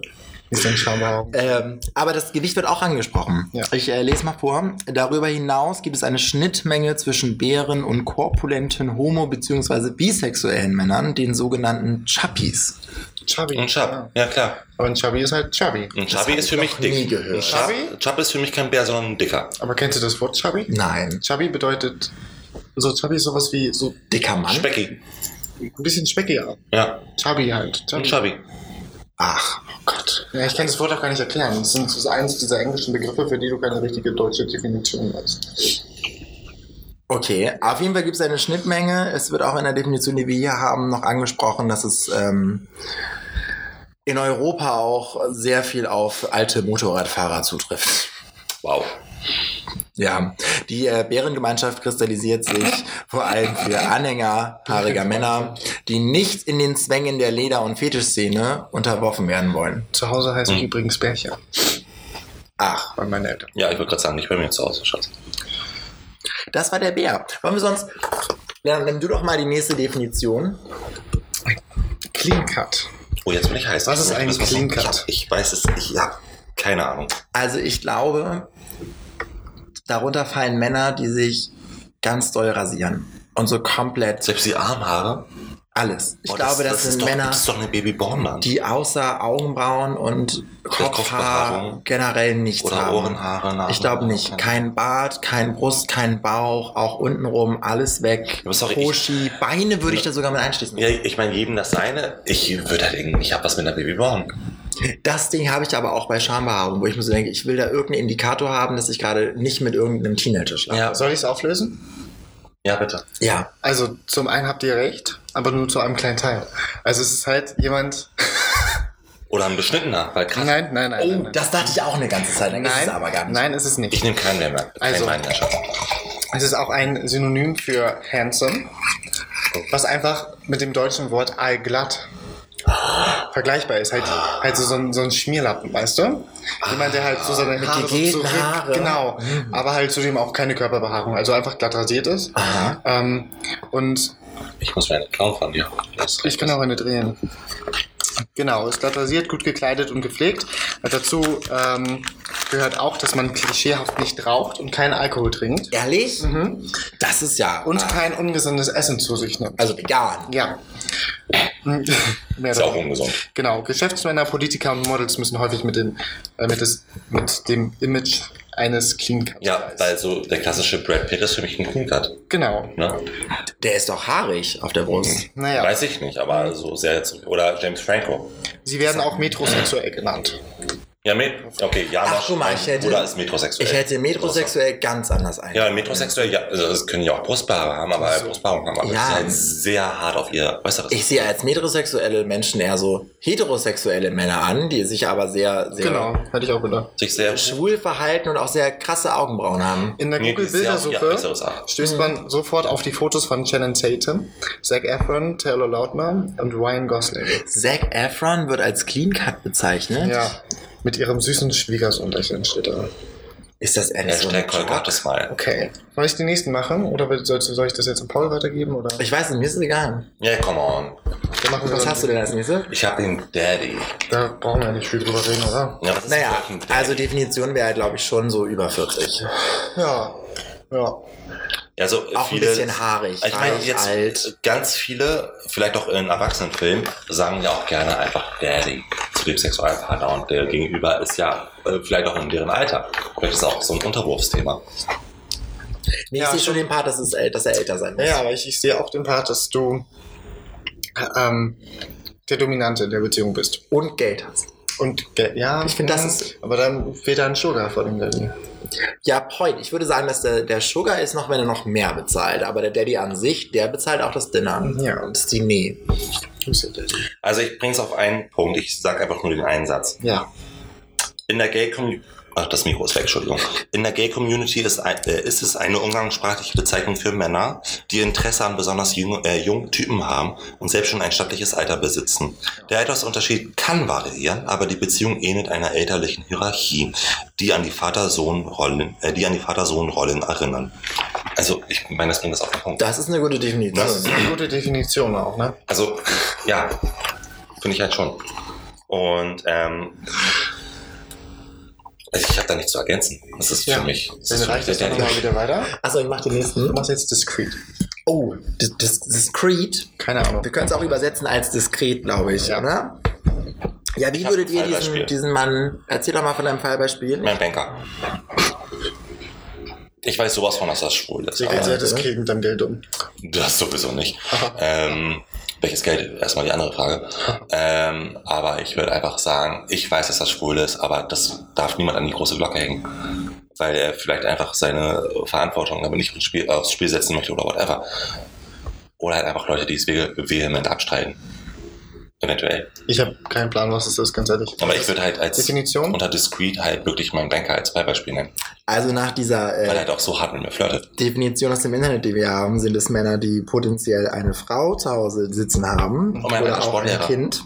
Ist ein Schambehaarung. Ähm, aber das Gewicht wird auch angesprochen. Ja. Ich äh, lese mal vor. Darüber hinaus gibt es eine Schnittmenge zwischen Bären und korpulenten homo- bzw. bisexuellen Männern, den sogenannten Chappies. Chubby. Ein Chub, Ja. ja klar. Aber ein Chubby ist halt Chubby. Ein Chubby ist für mich dick. nie gehört. Ein Chub, Chubby? Chub ist für mich kein Bär, sondern ein Dicker. Aber kennst du das Wort Chubby? Nein. Chubby bedeutet, so Chubby ist sowas wie so Dicker Mann? Speckig. ein bisschen speckiger. Ja, Chubby halt. ein Chubby. Ach. Oh Gott. Ja, ich kann das Wort auch gar nicht erklären. Das sind so eins dieser englischen Begriffe, für die du keine richtige deutsche Definition hast. Okay, auf jeden Fall gibt es eine Schnittmenge. Es wird auch in der Definition, die wir hier haben, noch angesprochen, dass es ähm, in Europa auch sehr viel auf alte Motorradfahrer zutrifft. Wow. Ja, die äh, Bärengemeinschaft kristallisiert sich vor allem für Anhänger haariger Männer, die nicht in den Zwängen der Leder- und Fetischszene unterworfen werden wollen. Zu Hause heißt ich Hm. übrigens Bärchen. Ach, Bei meinen Eltern. Ja, ich würde gerade sagen, nicht bei mir zu Hause, Schatz. das war der Bär. Wollen wir sonst... Dann nimm du doch mal die nächste Definition. Clean Cut. Oh, jetzt bin ich heiß. Was ist Ich ein Clean Ich, Cut? hab- ich weiß es, ich habe keine Ahnung. Also ich glaube, darunter fallen Männer, die sich ganz doll rasieren. Und so komplett Selbst die Armhaare. alles. Ich Oh, glaube, das, ist sind doch, Männer, Das ist doch eine Babyborn, die außer Augenbrauen und Kopfhaar generell nichts Oder haben. Ohrenhaare. Nase- Ich glaube nicht. Kein Bart, kein Brust, kein Bauch, auch untenrum, alles weg. Sorry, Hoshi, Beine würde ich da sogar mit einschließen. Ja, ich meine, jedem das seine. Ich würde halt denken, ich habe was mit einer Babyborn. Das Ding habe ich aber auch bei Schambehaarung, wo ich mir so denke, ich will da irgendeinen Indikator haben, dass ich gerade nicht mit irgendeinem Teenager schlafe. Ja, Soll ich es auflösen? ja, bitte. Ja. Also zum einen habt ihr recht, aber nur zu einem kleinen Teil. Also es ist halt jemand. Oder ein beschnittener, weil krass. Nein, nein, nein. Oh, nein, nein. das dachte ich auch eine ganze Zeit lang. Ist nein, es aber gar nicht. nein, ist es nicht. Ich nehme keinen mehr. mehr. Also- Schatz. Es ist auch ein Synonym für handsome, was einfach mit dem deutschen Wort allglatt vergleichbar ist. Halt, halt so, so, ein, so ein Schmierlappen, weißt du? Jemand, der halt so seine Mit Haare so zurück, Haare. genau, Mhm. aber halt zudem auch keine Körperbehaarung, also einfach glatt rasiert ist. Ähm, und Ich muss mir eine klauen von dir. Das ich kann auch eine drehen. Genau, ist glatt rasiert, gut gekleidet und gepflegt. Dazu ähm, gehört auch, dass man klischeehaft nicht raucht und keinen Alkohol trinkt. Ehrlich? Mhm. Das ist ja. Und ah, kein ungesundes Essen zu sich nimmt. also vegan. Ja. Mehr ist auch ungesund. Genau, Geschäftsmänner, Politiker und Models müssen häufig mit, den, äh, mit, des, mit dem Image eines Clean Cuts Ja, weil so der klassische Brad Pitt ist für mich ein Clean Cut. Genau. Ne? Der ist doch haarig auf der Brust. Naja, Weiß ich nicht, aber so sehr zurück. Oder James Franco. sie werden auch metrosexuell genannt. Ja, okay, ja, Ach, guck mal, ich hätte- Oder ist metrosexuell. Ich hätte metrosexuell ganz anders ein. Ja, metrosexuell, ja, also das können ja auch Brustbehaare haben, aber So. Brustbehaarung haben, aber Ja. das ist halt sehr hart auf ihr Äußeres. Ich sehe als metrosexuelle Menschen eher so heterosexuelle Männer an, die sich aber sehr, sehr Genau, hätte ich auch gedacht. sich sehr schwul verhalten und auch sehr krasse Augenbrauen haben. In der Nee, Google-Bildersuche stößt man sofort auf die Fotos von Channing Tatum, Zac Efron, Taylor Lautner und Ryan Gosling. Zac Efron wird als Clean Cut bezeichnet. Ja, mit ihrem süßen Schwiegersohn lächeln steht da. Ist das ehrlich so Joke? Colgates mal. Okay. Soll ich die nächsten machen? Oder soll ich das jetzt an Paul weitergeben? Oder? Ich weiß nicht, mir ist es egal. Ja, come on. Dann machen wir Was dann- hast du denn als nächstes? Ich habe den Daddy. Da brauchen wir nicht viel drüber reden, oder? Ja, Naja, also Definition wäre, glaube ich, schon so über 40. Ja. Ja. Also Auch viele, ein bisschen haarig, Ich meine, jetzt alt. ganz viele, vielleicht auch in Erwachsenenfilmen, sagen ja auch gerne einfach Daddy zu dem Sexualpartner und der Gegenüber ist ja äh, vielleicht auch in deren Alter. Vielleicht ist auch so ein Unterwurfsthema. Nee, Ja, ich sehe schon. den Part, dass, es, dass er älter sein muss. Ja, aber ich, ich sehe auch den Part, dass du ähm, der Dominante in der Beziehung bist. Und Geld hast. Und Geld, ja. Ich finde, das ist- Aber dann fehlt da ein Sugar vor dem Daddy. Ja, Point. Ich würde sagen, dass der, der Sugar ist noch, wenn er noch mehr bezahlt. Aber der Daddy an sich, der bezahlt auch das Dinner. Ja. Und das Diner. Also ich bringe es auf einen Punkt, ich sage einfach nur den einen Satz. Ja. In der Gay Community. Ach, das Mikro ist weg, Entschuldigung. In der Gay Community ist, ein, äh, ist es eine umgangssprachliche Bezeichnung für Männer, die Interesse an besonders jungen, äh, jungen Typen haben und selbst schon ein stattliches Alter besitzen. Der Altersunterschied kann variieren, aber die Beziehung ähnelt einer elterlichen Hierarchie, die an die Vater-Sohn-Rollen, äh, die an die Vater-Sohn-Rollen erinnern. Also, ich meine, das bringt das auf den Punkt. Das ist eine gute Definition. Das ist Eine gute Definition auch, ne? Also, ja, finde ich halt schon. Und ähm, also ich habe da nichts zu ergänzen. Das ist für mich. Das Dann reicht mich das nochmal wieder weiter. Achso, ich mach den Du nächsten. machst jetzt discreet. Oh, das, das, das Creed. Keine Ahnung. Wir können es auch übersetzen als diskret, glaube ich, Ja. oder? Ja, wie würdet ihr diesen, diesen Mann, erzähl doch mal von deinem Fallbeispiel. Mein Banker. Ich weiß sowas von, dass das schwul ist. Sie geht Aber sehr diskret mit deinem Geld um. das sowieso nicht. Ähm, welches Geld? Erstmal die andere Frage. Ähm, aber ich würde einfach sagen, ich weiß, dass das schwul ist, aber das darf niemand an die große Glocke hängen. Weil er vielleicht einfach seine Verantwortung damit nicht aufs Spiel, aufs Spiel setzen möchte oder whatever. Oder halt einfach Leute, die es vehe- vehement abstreiten. Eventuell. Ich habe keinen Plan, was es ist, ganz ehrlich. Aber ich würde halt als Definition? unter discreet halt wirklich meinen Banker als Beispiel nennen. Also nach dieser Weil er äh, halt auch so hart mit mir flirtet. Definition aus dem Internet, die wir haben, sind es Männer, die potenziell eine Frau zu Hause sitzen haben Und ein oder auch ein. Kind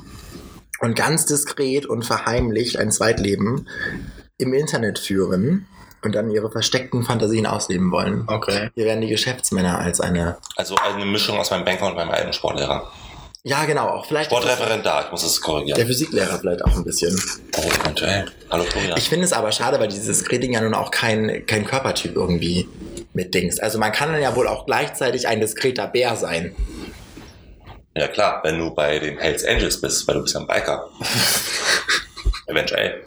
und ganz diskret und verheimlicht ein Zweitleben im Internet führen und dann ihre versteckten Fantasien ausleben wollen. Okay. Hier werden die Geschäftsmänner als eine. Also eine Mischung aus meinem Banker und meinem alten Sportlehrer. Ja, genau, auch vielleicht. Sportreferendar, ich muss es Der korrigieren. Physiklehrer vielleicht auch ein bisschen. Oh, eventuell. Hallo Toria. Ich finde es aber schade, weil dieses Diskret-Ding ja nun auch kein, kein Körpertyp irgendwie mitdingst. Also man kann dann ja wohl auch gleichzeitig ein diskreter Bär sein. Ja klar, wenn du bei den Hells Angels bist, weil du bist ja ein Biker. Eventuell.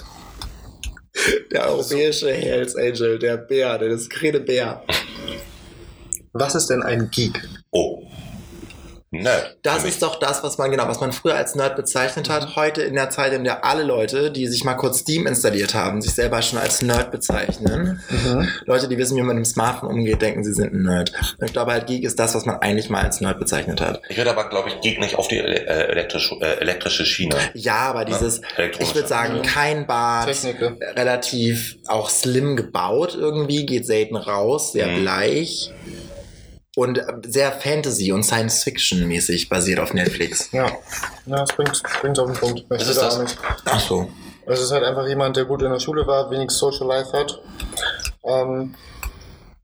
Der europäische Hells Angel, der Bär, der diskrete Bär. Was ist denn ein Geek? Oh. Nerd. Das ist doch das, was man genau, was man früher als Nerd bezeichnet hat. Heute in der Zeit, in der alle Leute, die sich mal kurz Steam installiert haben, sich selber schon als Nerd bezeichnen. Leute, die wissen, wie man mit dem Smartphone umgeht, denken, sie sind ein Nerd. Und ich glaube halt, Geek ist das, was man eigentlich mal als Nerd bezeichnet hat. Ich würde aber, glaube ich, Geek nicht auf die äh, elektrische, äh, elektrische Schiene. Ja, aber dieses, elektronische. ich würde sagen, kein Bart, Technik, ne? relativ auch slim gebaut irgendwie, geht selten raus, sehr Mhm. bleich. Und äh, sehr Fantasy- und Science-Fiction-mäßig basiert auf Netflix. Ja. Ja, das bringt, bringt auf den Punkt. Ich Was ist das? nicht. Ach so. Es ist halt einfach jemand, der gut in der Schule war, wenig Social Life hat. Ähm,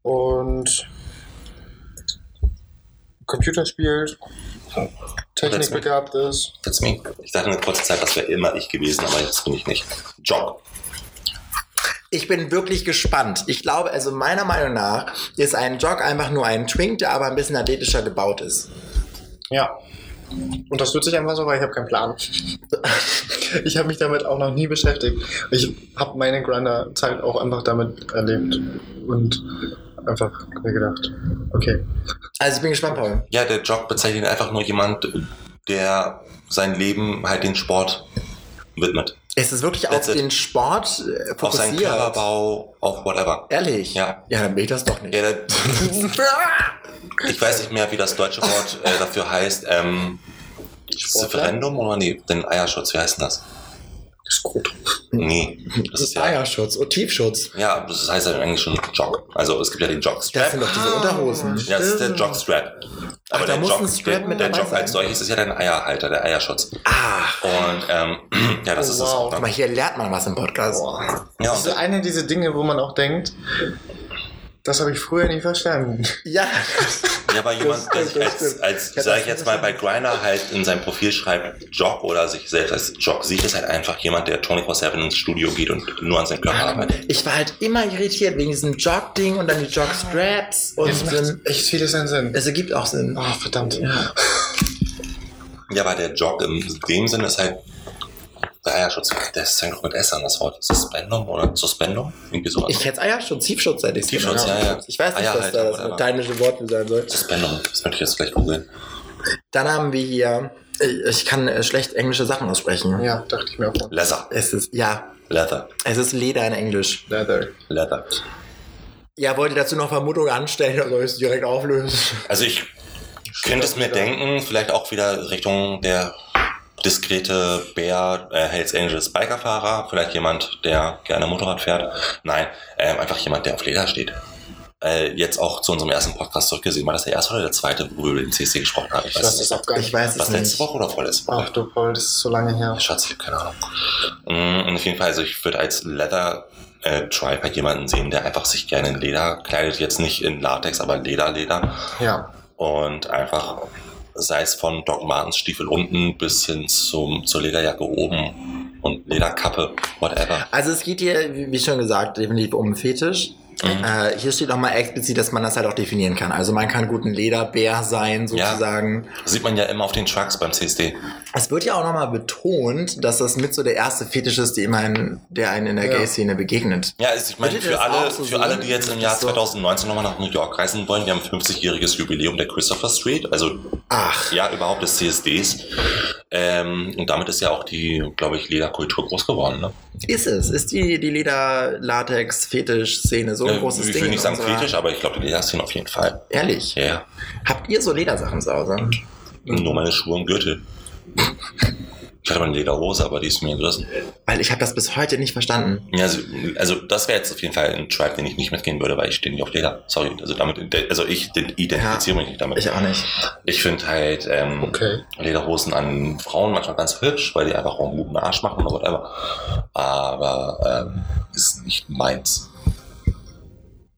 und Computer spielt, technikbegabt ist. That's me. Ich dachte eine kurze Zeit, das wäre immer ich gewesen, aber jetzt bin ich nicht. Jog. Ich bin wirklich gespannt. Ich glaube, also meiner Meinung nach ist ein Jog einfach nur ein Twink, der aber ein bisschen athletischer gebaut ist. Ja. Und das tut sich einfach so, weil ich habe keinen Plan. ich habe mich damit auch noch nie beschäftigt. Ich habe meine Grinder-Zeit auch einfach damit erlebt und einfach mir gedacht, okay. Also ich bin gespannt, Paul. Ja, der Jog bezeichnet einfach nur jemand, der sein Leben halt den Sport widmet. Ist es wirklich auf it. den Sport äh, Auf seinen fokussiert? Körperbau, auf whatever. Ehrlich? Ja. Ja, dann will ich das doch nicht. Ja, ich weiß nicht mehr, wie das deutsche Wort äh, dafür heißt. Ähm, Referendum oder nee, den Eierschutz, wie heißt denn das? Das ist gut. Nee, das ist ja. Eierschutz und Tiefschutz. Ja, das heißt ja im Englischen Jog. Also es gibt ja den Jogstrap. Das sind doch diese Unterhosen. Ja, das ist der. Jogstrap. Ach, da der muss Jog, ein Strap der, mit der Jog als sein. solches ist ja dein Eierhalter, der Eierschutz. Ah, Und ähm, ja, das Oh, ist wow. es. guck mal, hier lernt man was im Podcast. Boah. Ja, Das ist eine dieser Dinge, wo man auch denkt, das habe ich früher nicht verstanden. Ja. ja, aber jemand, der sich als, als Ich hab sag das ich jetzt mal, bei Grindr halt in seinem Profil schreibt Jog oder sich selbst als Jog sieht, ist halt einfach jemand, der 24-7 ins Studio geht und nur an seinem Körper arbeitet. Ich war halt immer irritiert wegen diesem Jog-Ding und dann die Jog-Straps und Das macht Sinn. echt vieles seinen Sinn. Es ergibt auch Sinn. Oh, verdammt. Ja, aber der Jog in dem Sinne ist halt der Eierschutz. Der fängt doch mit S an, das Wort. Suspendum oder Suspendum? Irgendwie sowas. Ich hätte Eierschutz, Tiefschutz hätte ich Tiefschutz, ja, ja. Ich weiß nicht, was da das lateinische Wort für sein soll. Suspendum, das möchte ich jetzt gleich googeln. Dann haben wir hier, ich- ich kann äh, schlecht englische Sachen aussprechen. Ja, dachte ich mir auch. Leather. Es ist, ja, Leather. es ist Leder in Englisch. Leather. Leather. Ja, wollt ihr dazu noch Vermutungen anstellen oder soll ich es direkt auflösen? Also ich könnte es mir denken, vielleicht auch wieder Richtung der diskrete Bär äh, Hells Angels Bikerfahrer, vielleicht jemand, der gerne Motorrad fährt. Nein, ähm, einfach jemand, der auf Leder steht. Äh, jetzt auch zu unserem ersten Podcast zurückgesehen. War das der erste oder der zweite, wo wir über den CC gesprochen haben? Ich weiß das auch gar Ich nicht. weiß Was es letzte nicht. Woche oder vorletzte Woche? Ach du Paul, das ist so lange her. Schatz, ich hab keine Ahnung. Mm, Und auf jeden Fall, also ich würde als Leather äh, halt jemanden sehen, der einfach sich gerne in Leder kleidet, jetzt nicht in Latex, aber Leder, Leder. Ja. Und einfach, sei es von Doc Martens Stiefel unten bis hin zum, zur Lederjacke oben und Lederkappe, whatever. Also es geht hier, wie schon gesagt, definitiv um Fetisch. Mhm. Äh, hier steht nochmal explizit, dass man das halt auch definieren kann. Also man kann gut ein Lederbär sein, sozusagen. Das sieht man ja immer auf den Trucks beim CSD. Es wird ja auch nochmal betont, dass das mit so der erste Fetisch ist, der, einen, der einen in der Ja. Gay-Szene begegnet. Ja, also ich meine, für alle, so für alle, die jetzt im Jahr ist so- 2019 nochmal nach New York reisen wollen, wir haben 50-jähriges Jubiläum der Christopher Street, also Ach, ja, überhaupt des CSDs. Ähm, und damit ist ja auch die, glaube ich, Lederkultur groß geworden. Ne? ist es? Ist die, die Leder-Latex-Fetisch-Szene so ein Äh, großes ich Ding? will in nicht sagen kritisch, aber ich glaube, die Lederszene auf jeden Fall. Ehrlich? Ja, Habt ihr so Ledersachen zu Hause? nur meine Schuhe und Gürtel. Ich hatte mal eine Lederhose, aber die ist mir gerissen. Weil ich habe das bis heute nicht verstanden. Ja, also, also das wäre jetzt auf jeden Fall ein Tribe, den ich nicht mitgehen würde, weil ich stehe nicht auf Leder. Sorry, also damit, also ich identifiziere mich nicht damit. Ich auch nicht. Ich finde halt ähm, Okay. Lederhosen an Frauen manchmal ganz hübsch, weil die einfach auch einen guten Arsch machen oder whatever. Aber ähm, ist nicht meins.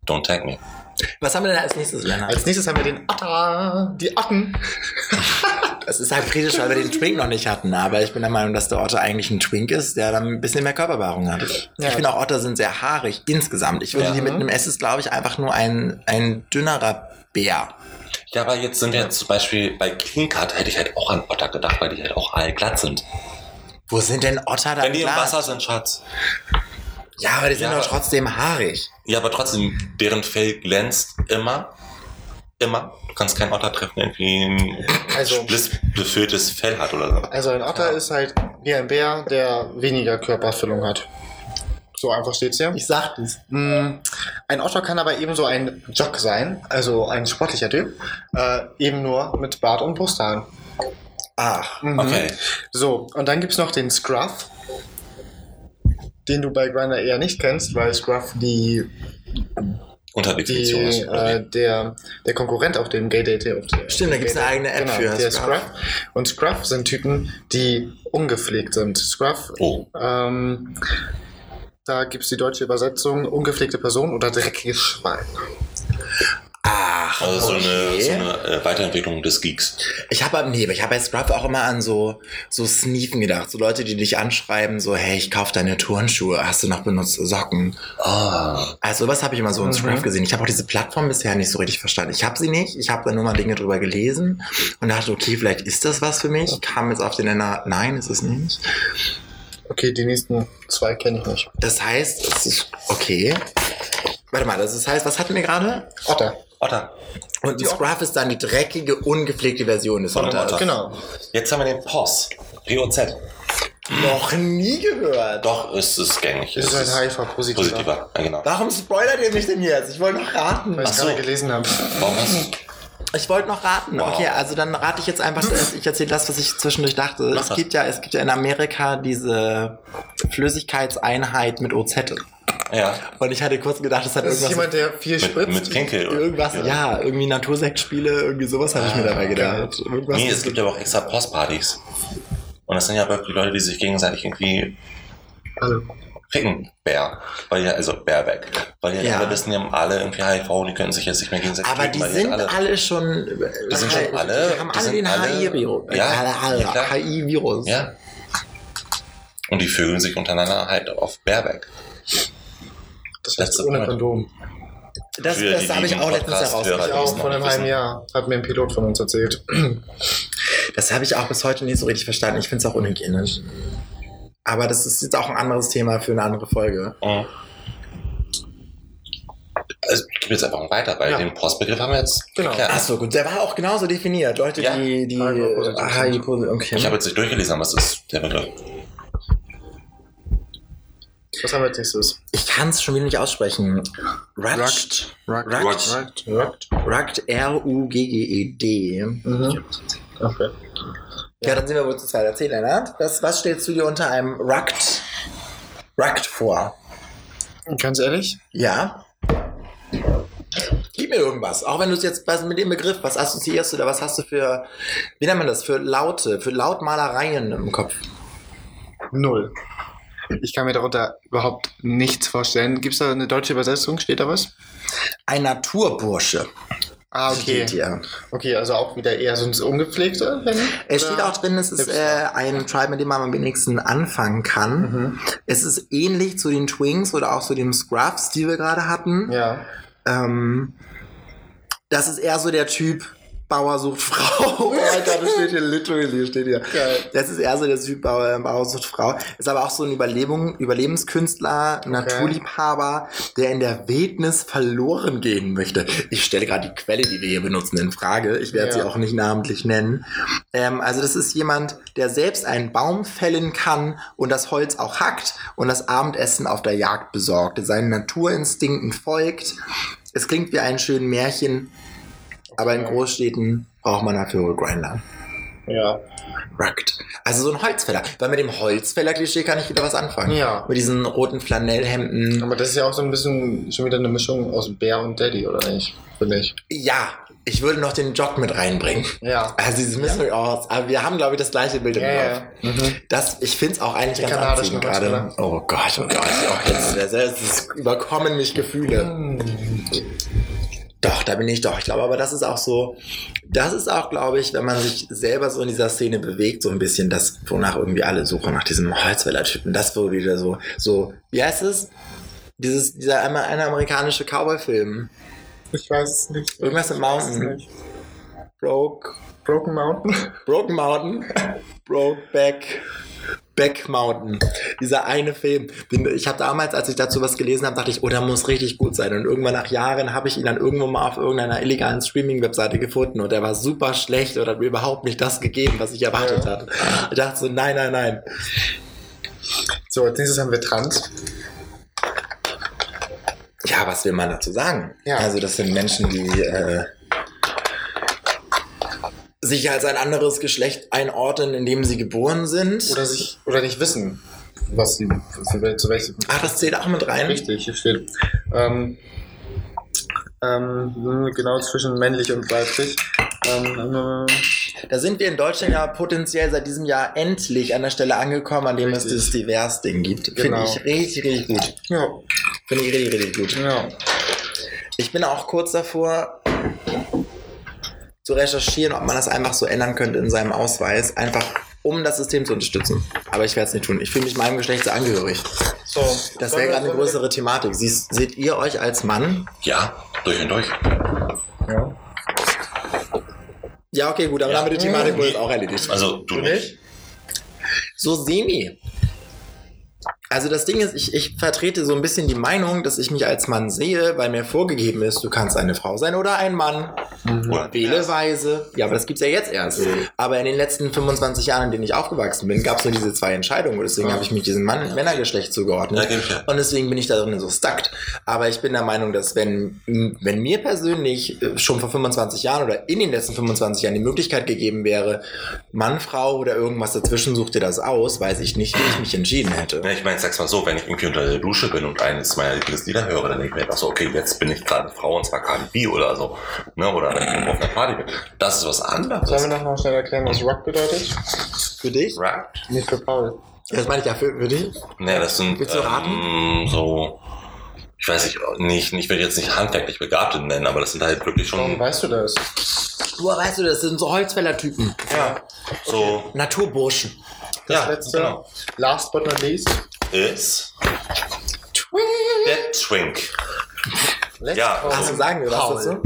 Don't tag me. Was haben wir denn als nächstes, Lennart? Als nächstes haben wir den Otter. Die Otten. Es ist halt kritisch, weil wir den Twink noch nicht hatten, aber ich bin der Meinung, dass der Otter eigentlich ein Twink ist, der dann ein bisschen mehr Körperbehaarung hat. Ja. Ich finde auch Otter sind sehr haarig insgesamt. Ich würde Ja. die mit einem S ist, glaube ich, einfach nur ein, ein dünnerer Bär. Ja, aber jetzt sind wir jetzt zum Beispiel bei Cut, hätte ich halt auch an Otter gedacht, weil die halt auch allglatt sind. Wo sind denn Otter da? Wenn die im Wasser sind, Schatz. Ja, aber die sind Ja. doch trotzdem haarig. Ja, aber trotzdem, deren Fell glänzt immer. Immer. Du kannst keinen Otter treffen, der irgendwie ein Also- splissbefülltes Fell hat oder so. Also ein Otter ist halt wie ein Bär, der weniger Körperfüllung hat. So einfach steht's hier. Ich sag das. Mm, Ein Otter kann aber ebenso ein Jock sein, also ein sportlicher Typ, äh, eben nur mit Bart und Brusthaaren. Ach. Mhm. Okay. So, und dann gibt's noch den Scruff, den du bei Grindr eher nicht kennst, weil Scruff die, Unter die ist. äh, der, der Konkurrent auf dem Gay Date. Auf der, Stimmt, da gibt's eine eigene App genau, für Der Scruff. Scruff. Und Scruff sind Typen, die ungepflegt sind. Scruff Oh. Ähm, da gibt es die deutsche Übersetzung ungepflegte Person oder dreckiges Schwein. Ach, Also so eine, okay. so eine äh, Weiterentwicklung des Geeks. Ich habe nee, ich habe bei Scruff auch immer an so so Sneaken gedacht, so Leute, die dich anschreiben, so hey, ich kauf deine Turnschuhe, hast du noch benutzte Socken? Ah. Also sowas habe ich immer so in Mhm. Scruff gesehen. Ich habe auch diese Plattform bisher nicht so richtig verstanden. Ich habe sie nicht, ich habe da nur mal Dinge drüber gelesen und dachte, okay, vielleicht ist das was für mich. Kam jetzt auf den Nenner, nein, ist es nicht. Okay, die nächsten zwei kenne ich nicht. Das heißt, es ist okay. Warte mal, das heißt, was hatten wir gerade? Otter. Otter. Und die Scruff ist dann die dreckige, ungepflegte Version des Otters. Otter. Genau. Jetzt haben wir den POS. POZ. Noch nie gehört. Doch, ist es gängig. Das ist Es halt HIV-positiver. positiver. Ja, genau. Warum spoilert ihr mich denn jetzt? Ich wollte noch raten. Weil ich Ach so. gerade gelesen habe. Warum hast du Ich wollte noch raten. Wow. Okay, also dann rate ich jetzt einfach, ich erzähle das, was ich zwischendurch dachte. Es gibt ja, es gibt ja in Amerika diese Flüssigkeitseinheit mit OZ. Ja. Und ich hatte kurz gedacht, das hat Das ist irgendwas jemand, der viel Mit, spritzt. mit Pinkel. oder? irgendwas, ja. irgendwie Natursektspiele, irgendwie sowas habe ich mir dabei gedacht. Irgendwas Nee, es gibt aber auch extra POS-Partys. Und das sind ja wirklich Leute, die sich gegenseitig irgendwie Also, ficken. Bär. Weil ja, also Bär weg. Weil ja, Ja. alle wissen, die haben alle irgendwie HIV, die können sich jetzt nicht mehr gegenseitig aber ficken, die sind alle, alle, schon. Die sind schon alle- Die haben die alle sind den alle- HIV-Virus. Ja, ja. HIV-Virus. Ja. Und die vögeln sich untereinander halt auf Bärbeck. Das Letzte ohne Monat. Kondom. Das, Für das habe ich auch letztens herausgefunden. auch vor einem halben. Jahr. Hat mir ein Pilot von uns erzählt. Das habe ich auch bis heute nicht so richtig verstanden. Ich finde es auch unhygienisch. Aber das ist jetzt auch ein anderes Thema für eine andere Folge. Mhm. Also, ich gebe jetzt einfach mal weiter, weil Ja. den Postbegriff haben wir jetzt Genau. geklärt. Ach so, gut. Der war auch genauso definiert. Leute, Ja. die, die HIV-positiv Ah. Okay. Ich habe jetzt nicht durchgelesen, es ist der Begriff. Was haben wir als nächstes? Ich kann es schon wieder nicht aussprechen. Rugged. Rugged. Rugged. Rugged. Rugged. R-U-G-G-E-D. Mhm. Okay. Ja, dann sind wir wohl zu zweit. Erzähl, Lennart. Was, was stellst du dir unter einem Rugged, Rugged vor? Ganz ehrlich? Ja. Gib mir irgendwas. Auch wenn du es jetzt was mit dem Begriff, was assoziierst du da, was hast du für, wie nennt man das, für Laute, für Lautmalereien im Kopf? Null. Ich kann mir darunter überhaupt nichts vorstellen. Gibt es da eine deutsche Übersetzung? Steht da was? Ein Naturbursche. Ah, hier. Okay, also auch wieder eher so ein ungepflegter. Es steht auch drin, es ist äh, ein Tribe, mit dem man am wenigsten anfangen kann. Mhm. Es ist ähnlich zu den Twinks oder auch zu den Scruffs, die wir gerade hatten. Ja. Ähm, das ist eher so der Typ Bauer sucht Frau. Oh mein Gott, das steht hier literally, steht hier. Geil. Das ist eher so der Typ Bauer, Bauer sucht Frau. Ist aber auch so ein Überlebung, Überlebenskünstler, Naturliebhaber, der in der Wildnis verloren gehen möchte. Ich stelle gerade die Quelle, die wir hier benutzen, in Frage. Ich werde Ja. sie auch nicht namentlich nennen. Ähm, also das ist jemand, der selbst einen Baum fällen kann und das Holz auch hackt und das Abendessen auf der Jagd besorgt, der seinen Naturinstinkten folgt. Es klingt wie ein schönes Märchen, aber in. Großstädten braucht man dafür Grinder. Ja. Rugged. Also so ein Holzfäller. Weil mit dem Holzfäller-Klischee kann ich wieder was anfangen. Ja. Mit diesen roten Flanellhemden. Aber das ist ja auch so ein bisschen schon wieder eine Mischung aus Bär und Daddy, oder nicht? Finde ich. Ja, ich würde noch den Jog mit reinbringen. Ja. Also diese Mischung aus. Aber wir haben, glaube ich, das gleiche Bild im Ja, Kopf. ja. Mhm. Das, ich finde es auch eigentlich Die ganz anziehend gerade. Oh Gott, oh Gott. Oh, jetzt, das, das überkommen mich Gefühle. Doch, da bin ich doch. Ich glaube, aber das ist auch so, das ist auch, glaube ich, wenn man sich selber so in dieser Szene bewegt, so ein bisschen das, wonach irgendwie alle suchen, nach diesem Holzwäller-Typen. Das wurde wieder so, so, wie heißt es? Dieses, dieser eine, eine amerikanische Cowboy-Film. Ich weiß es nicht. Irgendwas es Mountain. Broke, Broken Mountain? Broken Mountain, Brokeback, Back Mountain. Dieser eine Film. Den, ich habe damals, als ich dazu was gelesen habe, dachte ich, oh, der muss richtig gut sein. Und irgendwann nach Jahren habe ich ihn dann irgendwo mal auf irgendeiner illegalen Streaming-Webseite gefunden und der war super schlecht oder hat mir überhaupt nicht das gegeben, was ich erwartet Ja. hatte. Ich dachte so, nein, nein, nein. So, als nächstes haben wir Trans. Ja, was will man dazu sagen? Ja. Also das sind Menschen, die äh, sich als ein anderes Geschlecht einordnen, in dem sie geboren sind. Oder sich, oder nicht wissen, was sie, für, zu welchem. Ach, das zählt auch mit rein? Richtig, hier steht. Ähm, ähm, genau zwischen männlich und weiblich. Ähm, äh, Da sind wir in Deutschland ja potenziell seit diesem Jahr endlich an der Stelle angekommen, an dem es Richtig. das Divers-Ding gibt. Finde Genau. ich richtig, richtig gut. ja, Finde ich richtig, richtig gut. ja. Ich bin auch kurz davor zu recherchieren, ob man das einfach so ändern könnte in seinem Ausweis, einfach um das System zu unterstützen. Aber ich werde es nicht tun. Ich fühle mich meinem Geschlecht so angehörig. So, Das wäre gerade eine größere Thematik. Siehst, seht ihr euch als Mann? Ja, durch und durch. Ja. Ja, okay, gut, aber Ja. damit die Thematik wohl auch erledigt. Also du Du nicht? So semi. Also das Ding ist, ich, ich vertrete so ein bisschen die Meinung, dass ich mich als Mann sehe, weil mir vorgegeben ist, du kannst eine Frau sein oder ein Mann. Oder Wähleweise. Ja, aber das gibt's ja jetzt erst. Aber in den letzten 25 Jahren, in denen ich aufgewachsen bin, gab's nur diese zwei Entscheidungen. Und deswegen habe ich mich diesem Mann Männergeschlecht zugeordnet. Ja. Und deswegen bin ich da drin so stuckt. Aber ich bin der Meinung, dass wenn, wenn mir persönlich äh, schon vor 25 Jahren oder in den letzten 25 Jahren die Möglichkeit gegeben wäre, Mann, Frau oder irgendwas dazwischen, such dir das aus, weiß ich nicht, wie ich mich entschieden hätte. Ja, ich meine, sag's mal so, wenn ich irgendwie unter der Dusche bin und eines meiner Lieblingslieder höre, dann denke ich mir einfach so, okay, jetzt bin ich gerade Frau und zwar Cardi B oder so. Ne? Oder wenn ich irgendwo auf einer Party bin. Das ist was anderes. Sollen wir noch mal schnell erklären, was Rock bedeutet? Für dich? Rap? Nicht für Paul. Das meine ich ja für, für dich. Ne, das sind Willst du raten? ähm, so, ich weiß nicht, nicht, ich will jetzt nicht handwerklich Begabte nennen, aber das sind halt wirklich Warum schon weißt du das? Woher weißt du, das sind so Holzfäller-Typen. ja, so, Naturburschen. Das ja, letzte, genau. last but not least. Ist der Twink. Let's Ja. call Ach, so him sagen wir was dazu?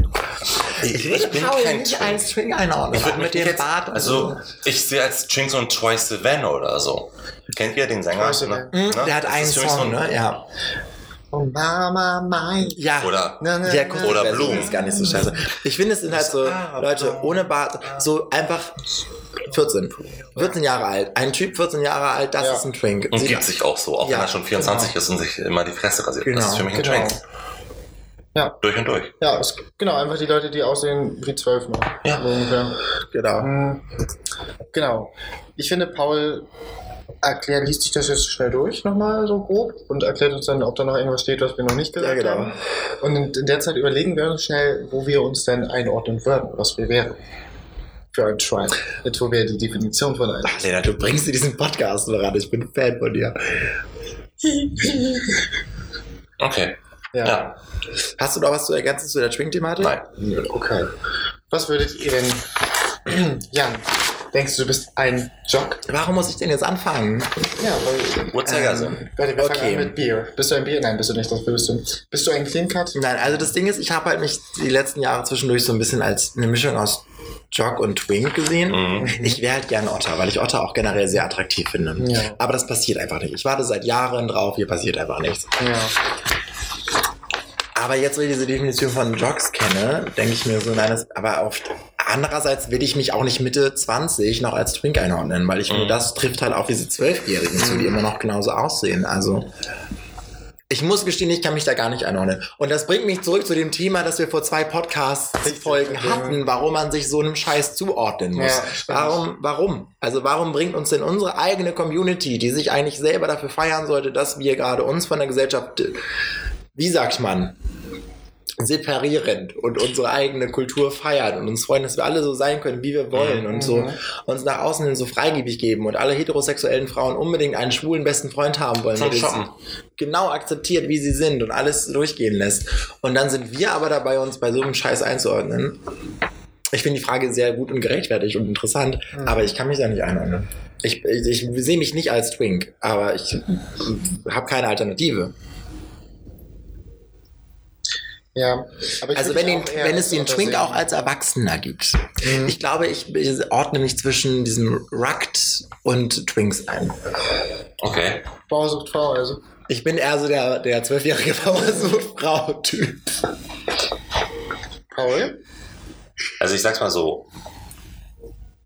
Ich, Ich bin kein Paul nicht als Twink einordnen. Ich würde mit dem jetzt, Bart und also so. ich sehe als Twink so ein Troy Sivan oder so. Kennt ihr den Sänger? Sivan. Mhm, Ne? Der hat Das einen mich so Song, ein- ne? Ja. Oh, Mama, mein. Ja. Oder Na, na, Der na. Oder Blumen ist gar nicht so scheiße. Ich finde, es sind halt so Leute ohne Bart, so einfach 14. 14 Jahre alt. Ein Typ 14 Jahre alt, das Ja. ist ein Twink. und Sieht- gibt sich auch so, auch Ja, wenn er schon 24 ist und sich immer die Fresse rasiert. Genau, das ist für mich ein genau. Twink. Ja. Durch und durch. Ja, es, genau, einfach die Leute, die aussehen wie zwölf noch. Ja. Ungefähr. Genau. Hm, Genau. Ich finde, Paul erklärt, liest sich das jetzt schnell durch nochmal so grob und erklärt uns dann, ob da noch irgendwas steht, was wir noch nicht gesagt Ja, genau. haben. Und in, in der Zeit überlegen wir uns schnell, wo wir uns denn einordnen würden, was wir wären. Für ein Tribe. Jetzt, wo wir die Definition von einem. Ach, Lena, du bringst dir diesen Podcast ran. Ich bin Fan von dir. Okay. Ja. Ja. Hast du noch was zu ergänzen zu der Twink-Thematik? Nein. Okay. Was würdet ihr denn, Jan, denkst du, du bist ein Jock? Warum muss ich denn jetzt anfangen? Ja, weil Uhrzeigersinn. Warte, wir Okay. fangen an mit Bier. Bist du ein Bier? Nein, bist du nicht. Das bist du. Bist du ein Clean Cut? Nein, also das Ding ist, ich habe halt mich die letzten Jahre zwischendurch so ein bisschen als eine Mischung aus Jock und Twink gesehen. Mhm. Ich wäre halt gerne Otter, weil ich Otter auch generell sehr attraktiv finde. Ja. Aber das passiert einfach nicht. Ich warte seit Jahren drauf, hier passiert einfach nichts. Ja. Aber jetzt, wo ich diese Definition von Jocks kenne, denke ich mir so, nein, das, aber auf, andererseits will ich mich auch nicht Mitte 20 noch als Twink einordnen, weil ich Mhm. das trifft halt auf diese Zwölfjährigen zu, die immer noch genauso aussehen. Also, Ich muss gestehen, ich kann mich da gar nicht einordnen. Und das bringt mich zurück zu dem Thema, das wir vor zwei Podcast-Folgen hatten, warum man sich so einem Scheiß zuordnen muss. Ja, warum, warum? Also warum bringt uns denn unsere eigene Community, die sich eigentlich selber dafür feiern sollte, dass wir gerade uns von der Gesellschaft, wie sagt man, separieren und unsere eigene Kultur feiern und uns freuen, dass wir alle so sein können, wie wir wollen und so uns nach außen hin so freigebig geben und alle heterosexuellen Frauen unbedingt einen schwulen besten Freund haben wollen, der das genau akzeptiert, wie sie sind und alles durchgehen lässt. Und dann sind wir aber dabei, uns bei so einem Scheiß einzuordnen. Ich finde die Frage sehr gut und gerechtfertigt und interessant, aber ich kann mich da nicht einordnen. Ich, ich, ich sehe mich nicht als Twink, aber ich habe keine Alternative. Ja. Aber ich Also wenn, den, wenn es den Twink sehen. auch als Erwachsener gibt. Mhm. Ich glaube, ich, ich ordne mich zwischen diesem Rucked und Twinks ein. Okay. Bausucht Frau, also. Ich bin eher so der, der zwölfjährige Frau-Typ. Paul? Also ich sag's mal so.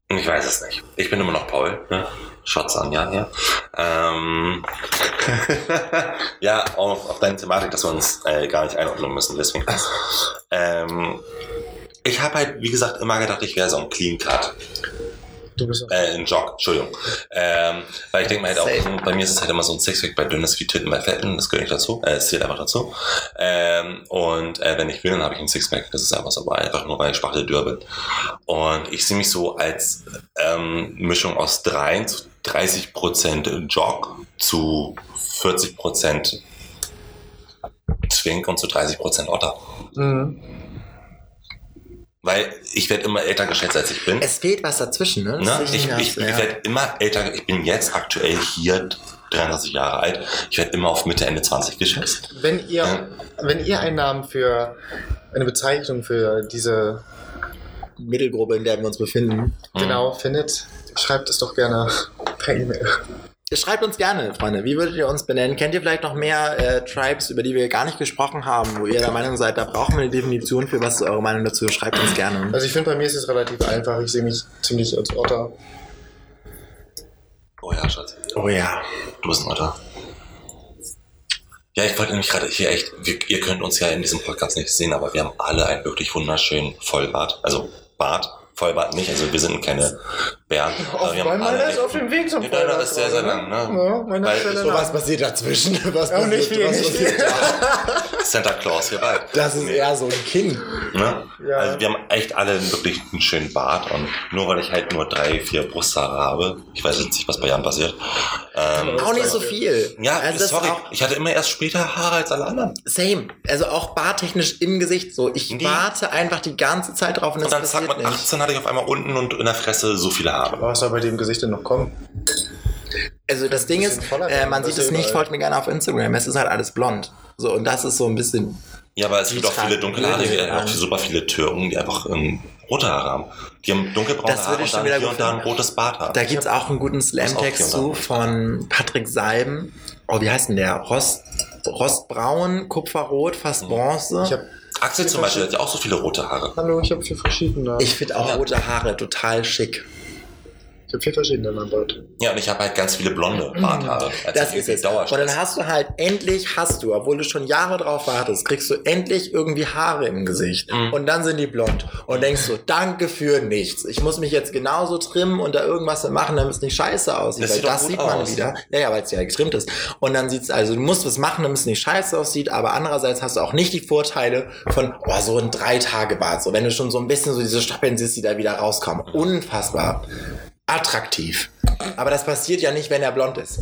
Ich weiß es nicht. Ich bin immer noch Paul. Ne? Shots an Jan hier. Ähm, ja, auf, auf deine Thematik, dass wir uns äh, gar nicht einordnen müssen. Deswegen. Ähm, ich habe halt, wie gesagt, immer gedacht, ich wäre so ein Clean Cut. Du bist auch. Äh, ein Jog, Entschuldigung. Ähm, weil ich denke mir halt auch, bei mir ist es halt immer so ein Sixpack bei dünnes wie Titten bei Fetten, das gehört nicht dazu, äh, es zählt einfach dazu. Ähm, und äh, wenn ich will, dann habe ich ein Sixpack, das ist einfach so, aber einfach nur, weil ich Spachtel-Dürr bin. Und ich sehe mich so als ähm, Mischung aus 3, zu 30% Jog zu 40% Twink und zu 30% Otter. Mhm. Weil ich werde immer älter geschätzt, als ich bin. Es fehlt was dazwischen, ne? Ne? Ich, ich, ich werde immer älter. Ich bin jetzt aktuell hier 33 Jahre alt. Ich werde immer auf Mitte, Ende 20 geschätzt. Wenn ihr, Ja. wenn ihr einen Namen für eine Bezeichnung für diese Mittelgruppe, in der wir uns befinden. Mhm. genau findet, schreibt es doch gerne per E-Mail. Schreibt uns gerne, Freunde. Wie würdet ihr uns benennen? Kennt ihr vielleicht noch mehr äh, Tribes, über die wir gar nicht gesprochen haben, wo ihr der Meinung seid, da brauchen wir eine Definition für? Was ist eure Meinung dazu? Schreibt uns gerne. Also ich finde, bei mir ist es relativ einfach. Ich sehe mich ziemlich als Otter. Oh ja, Schatz. Oh ja. Du bist ein Otter. Ja, ich wollte nämlich gerade hier echt, wir, ihr könnt uns ja in diesem Podcast nicht sehen, aber wir haben alle einen wirklich wunderschönen Vollbart. Also Bart, Vollbart nicht, also wir sind keine Bären. aber wir haben alle echt- dem Weg zum Ja, deiner ist sehr, sehr lang, ne? Ja, meiner Weil ist sehr so. Was passiert dazwischen? Was Ja, nicht passiert, was wenig. passiert da? Santa Claus hier bald. Das ist Nee. eher so ein Kind. Ne? Ja. Also wir haben echt alle wirklich einen schönen Bart und nur weil ich halt nur drei, vier Brusthaare habe, ich weiß jetzt nicht, was bei Jan passiert. Ähm, Auch nicht so viel. ja, also das sorry, ist ich hatte immer erst später Haare als alle anderen. same. Also auch barttechnisch im Gesicht so. Ich Nee. warte einfach die ganze Zeit drauf und Und das dann zack, mit nicht. 18 hatte ich auf einmal unten und in der Fresse so viele Haare. Was soll bei dem Gesicht denn noch kommen? Also das Ding ist, äh, man sieht es nicht, folgt mir gerne auf Instagram. Es ist halt alles blond. So, und das ist so ein bisschen. Ja, aber es gibt auch viele dunkelhaarige, auch super viele Türken, die einfach ähm, rote Haare haben. Die haben dunkelbraune Das Haare würde und ich schon dann wieder hier und da ein rotes Bart haben. Da gibt es auch einen guten Slam-Text zu von Patrick Salben. Oh, wie heißt denn der? Rost, Rostbraun, Kupferrot, fast Bronze. Ich hab, Axel zum Beispiel hat ja auch so viele rote Haare. hallo, ich habe vier verschiedene. Ich finde auch Ja. rote Haare total schick. Ich habe vier verschiedene in meinem Bart. Ja, und ich habe halt ganz viele blonde Barthaare. Also Mhm. Das ist es. Und dann hast du halt, endlich hast du, obwohl du schon Jahre drauf wartest, kriegst du endlich irgendwie Haare im Gesicht. Mhm. Und dann sind die blond. Und denkst so, danke für nichts. Ich muss mich jetzt genauso trimmen und da irgendwas machen, damit es nicht scheiße aussieht. Das weil sieht doch das gut sieht man aus. wieder. Ja, ja, weil es ja getrimmt ist. Und dann sieht's, also du musst was machen, damit es nicht scheiße aussieht, aber andererseits hast du auch nicht die Vorteile von, oh, so ein Drei-Tage-Bart. So, wenn du schon so ein bisschen so diese Stoppeln siehst, die da wieder rauskommen. Unfassbar. Attraktiv. Aber das passiert ja nicht, wenn er blond ist.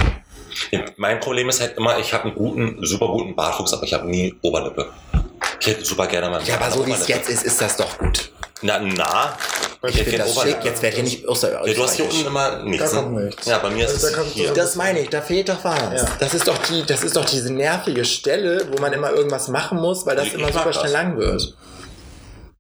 Ja, Mein Problem ist halt immer, ich habe einen guten, super guten Bartwuchs, aber ich habe nie Oberlippe. Ich hätte super gerne mal Ja, aber so wie es jetzt ist, ist das doch gut. Na, na. Ich Ich finde das schick. Jetzt werdet ihr nicht der Ja, du hast hier unten immer nichts. Da ne? kommt nichts. Ja, bei mir ist Also da es hier. Das meine ich, da fehlt doch was. Ja. Das ist doch die, das ist doch diese nervige Stelle, wo man immer irgendwas machen muss, weil das Ich immer super das. schnell lang wird.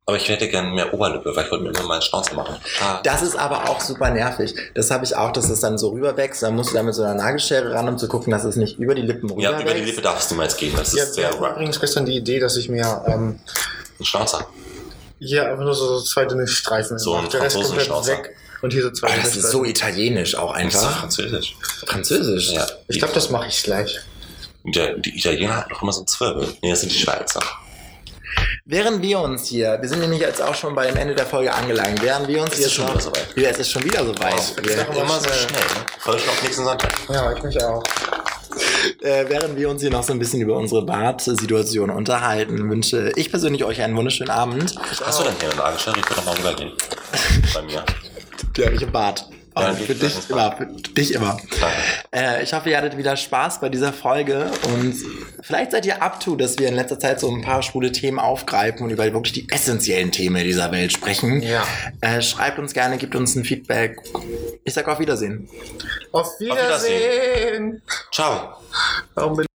Aber ich hätte gerne mehr Oberlippe, weil ich wollte mir immer mal einen Schnauze machen. Ah. Das ist aber auch super nervig. Das habe ich auch, dass es dann so rüberwächst. Dann musst du da mit so einer Nagelschere ran, um zu gucken, dass es nicht über die Lippen Ja, rüberwächst. über die Lippe darfst du niemals gehen. Das Ja, ist sehr rough. übrigens gestern die Idee, dass ich mir ähm, Ein Schnauzer. hier einfach nur so zwei dünne Streifen So ein Franzosenschnauzer. weg. Und hier so zwei dünne das ist so italienisch auch Das ist einfach. Französisch. Französisch. Ich glaube, das mache ich gleich. Der, die Italiener hatten doch immer so einen Zwirbel. Nee, das sind die Schweizer. Während wir uns hier, wir sind nämlich jetzt auch schon beim Ende der Folge angelangt, während wir uns Es hier ist schon wieder soweit. Ja, es ist schon wieder soweit. Das Wir- ist immer so schnell. Ne? Voll schon auf nächsten Sonntag. Ja, ich mich auch. Äh, während wir uns hier noch so ein bisschen über unsere Bad-Situation unterhalten, wünsche ich persönlich euch einen wunderschönen Abend. Hast du denn hier eine Lagerstelle? Ich würde doch mal rübergehen. Bei mir. Ja, ich im Bad. Geht für dich immer, für dich immer. Äh, ich hoffe, ihr hattet wieder Spaß bei dieser Folge und vielleicht seid ihr up to, dass wir in letzter Zeit so ein paar schwule Themen aufgreifen und über wirklich die essentiellen Themen dieser Welt sprechen. Ja. Äh, schreibt uns gerne, gebt uns ein Feedback. Ich sag auf Wiedersehen. Auf Wiedersehen. Wiedersehen. Ciao. Warum bin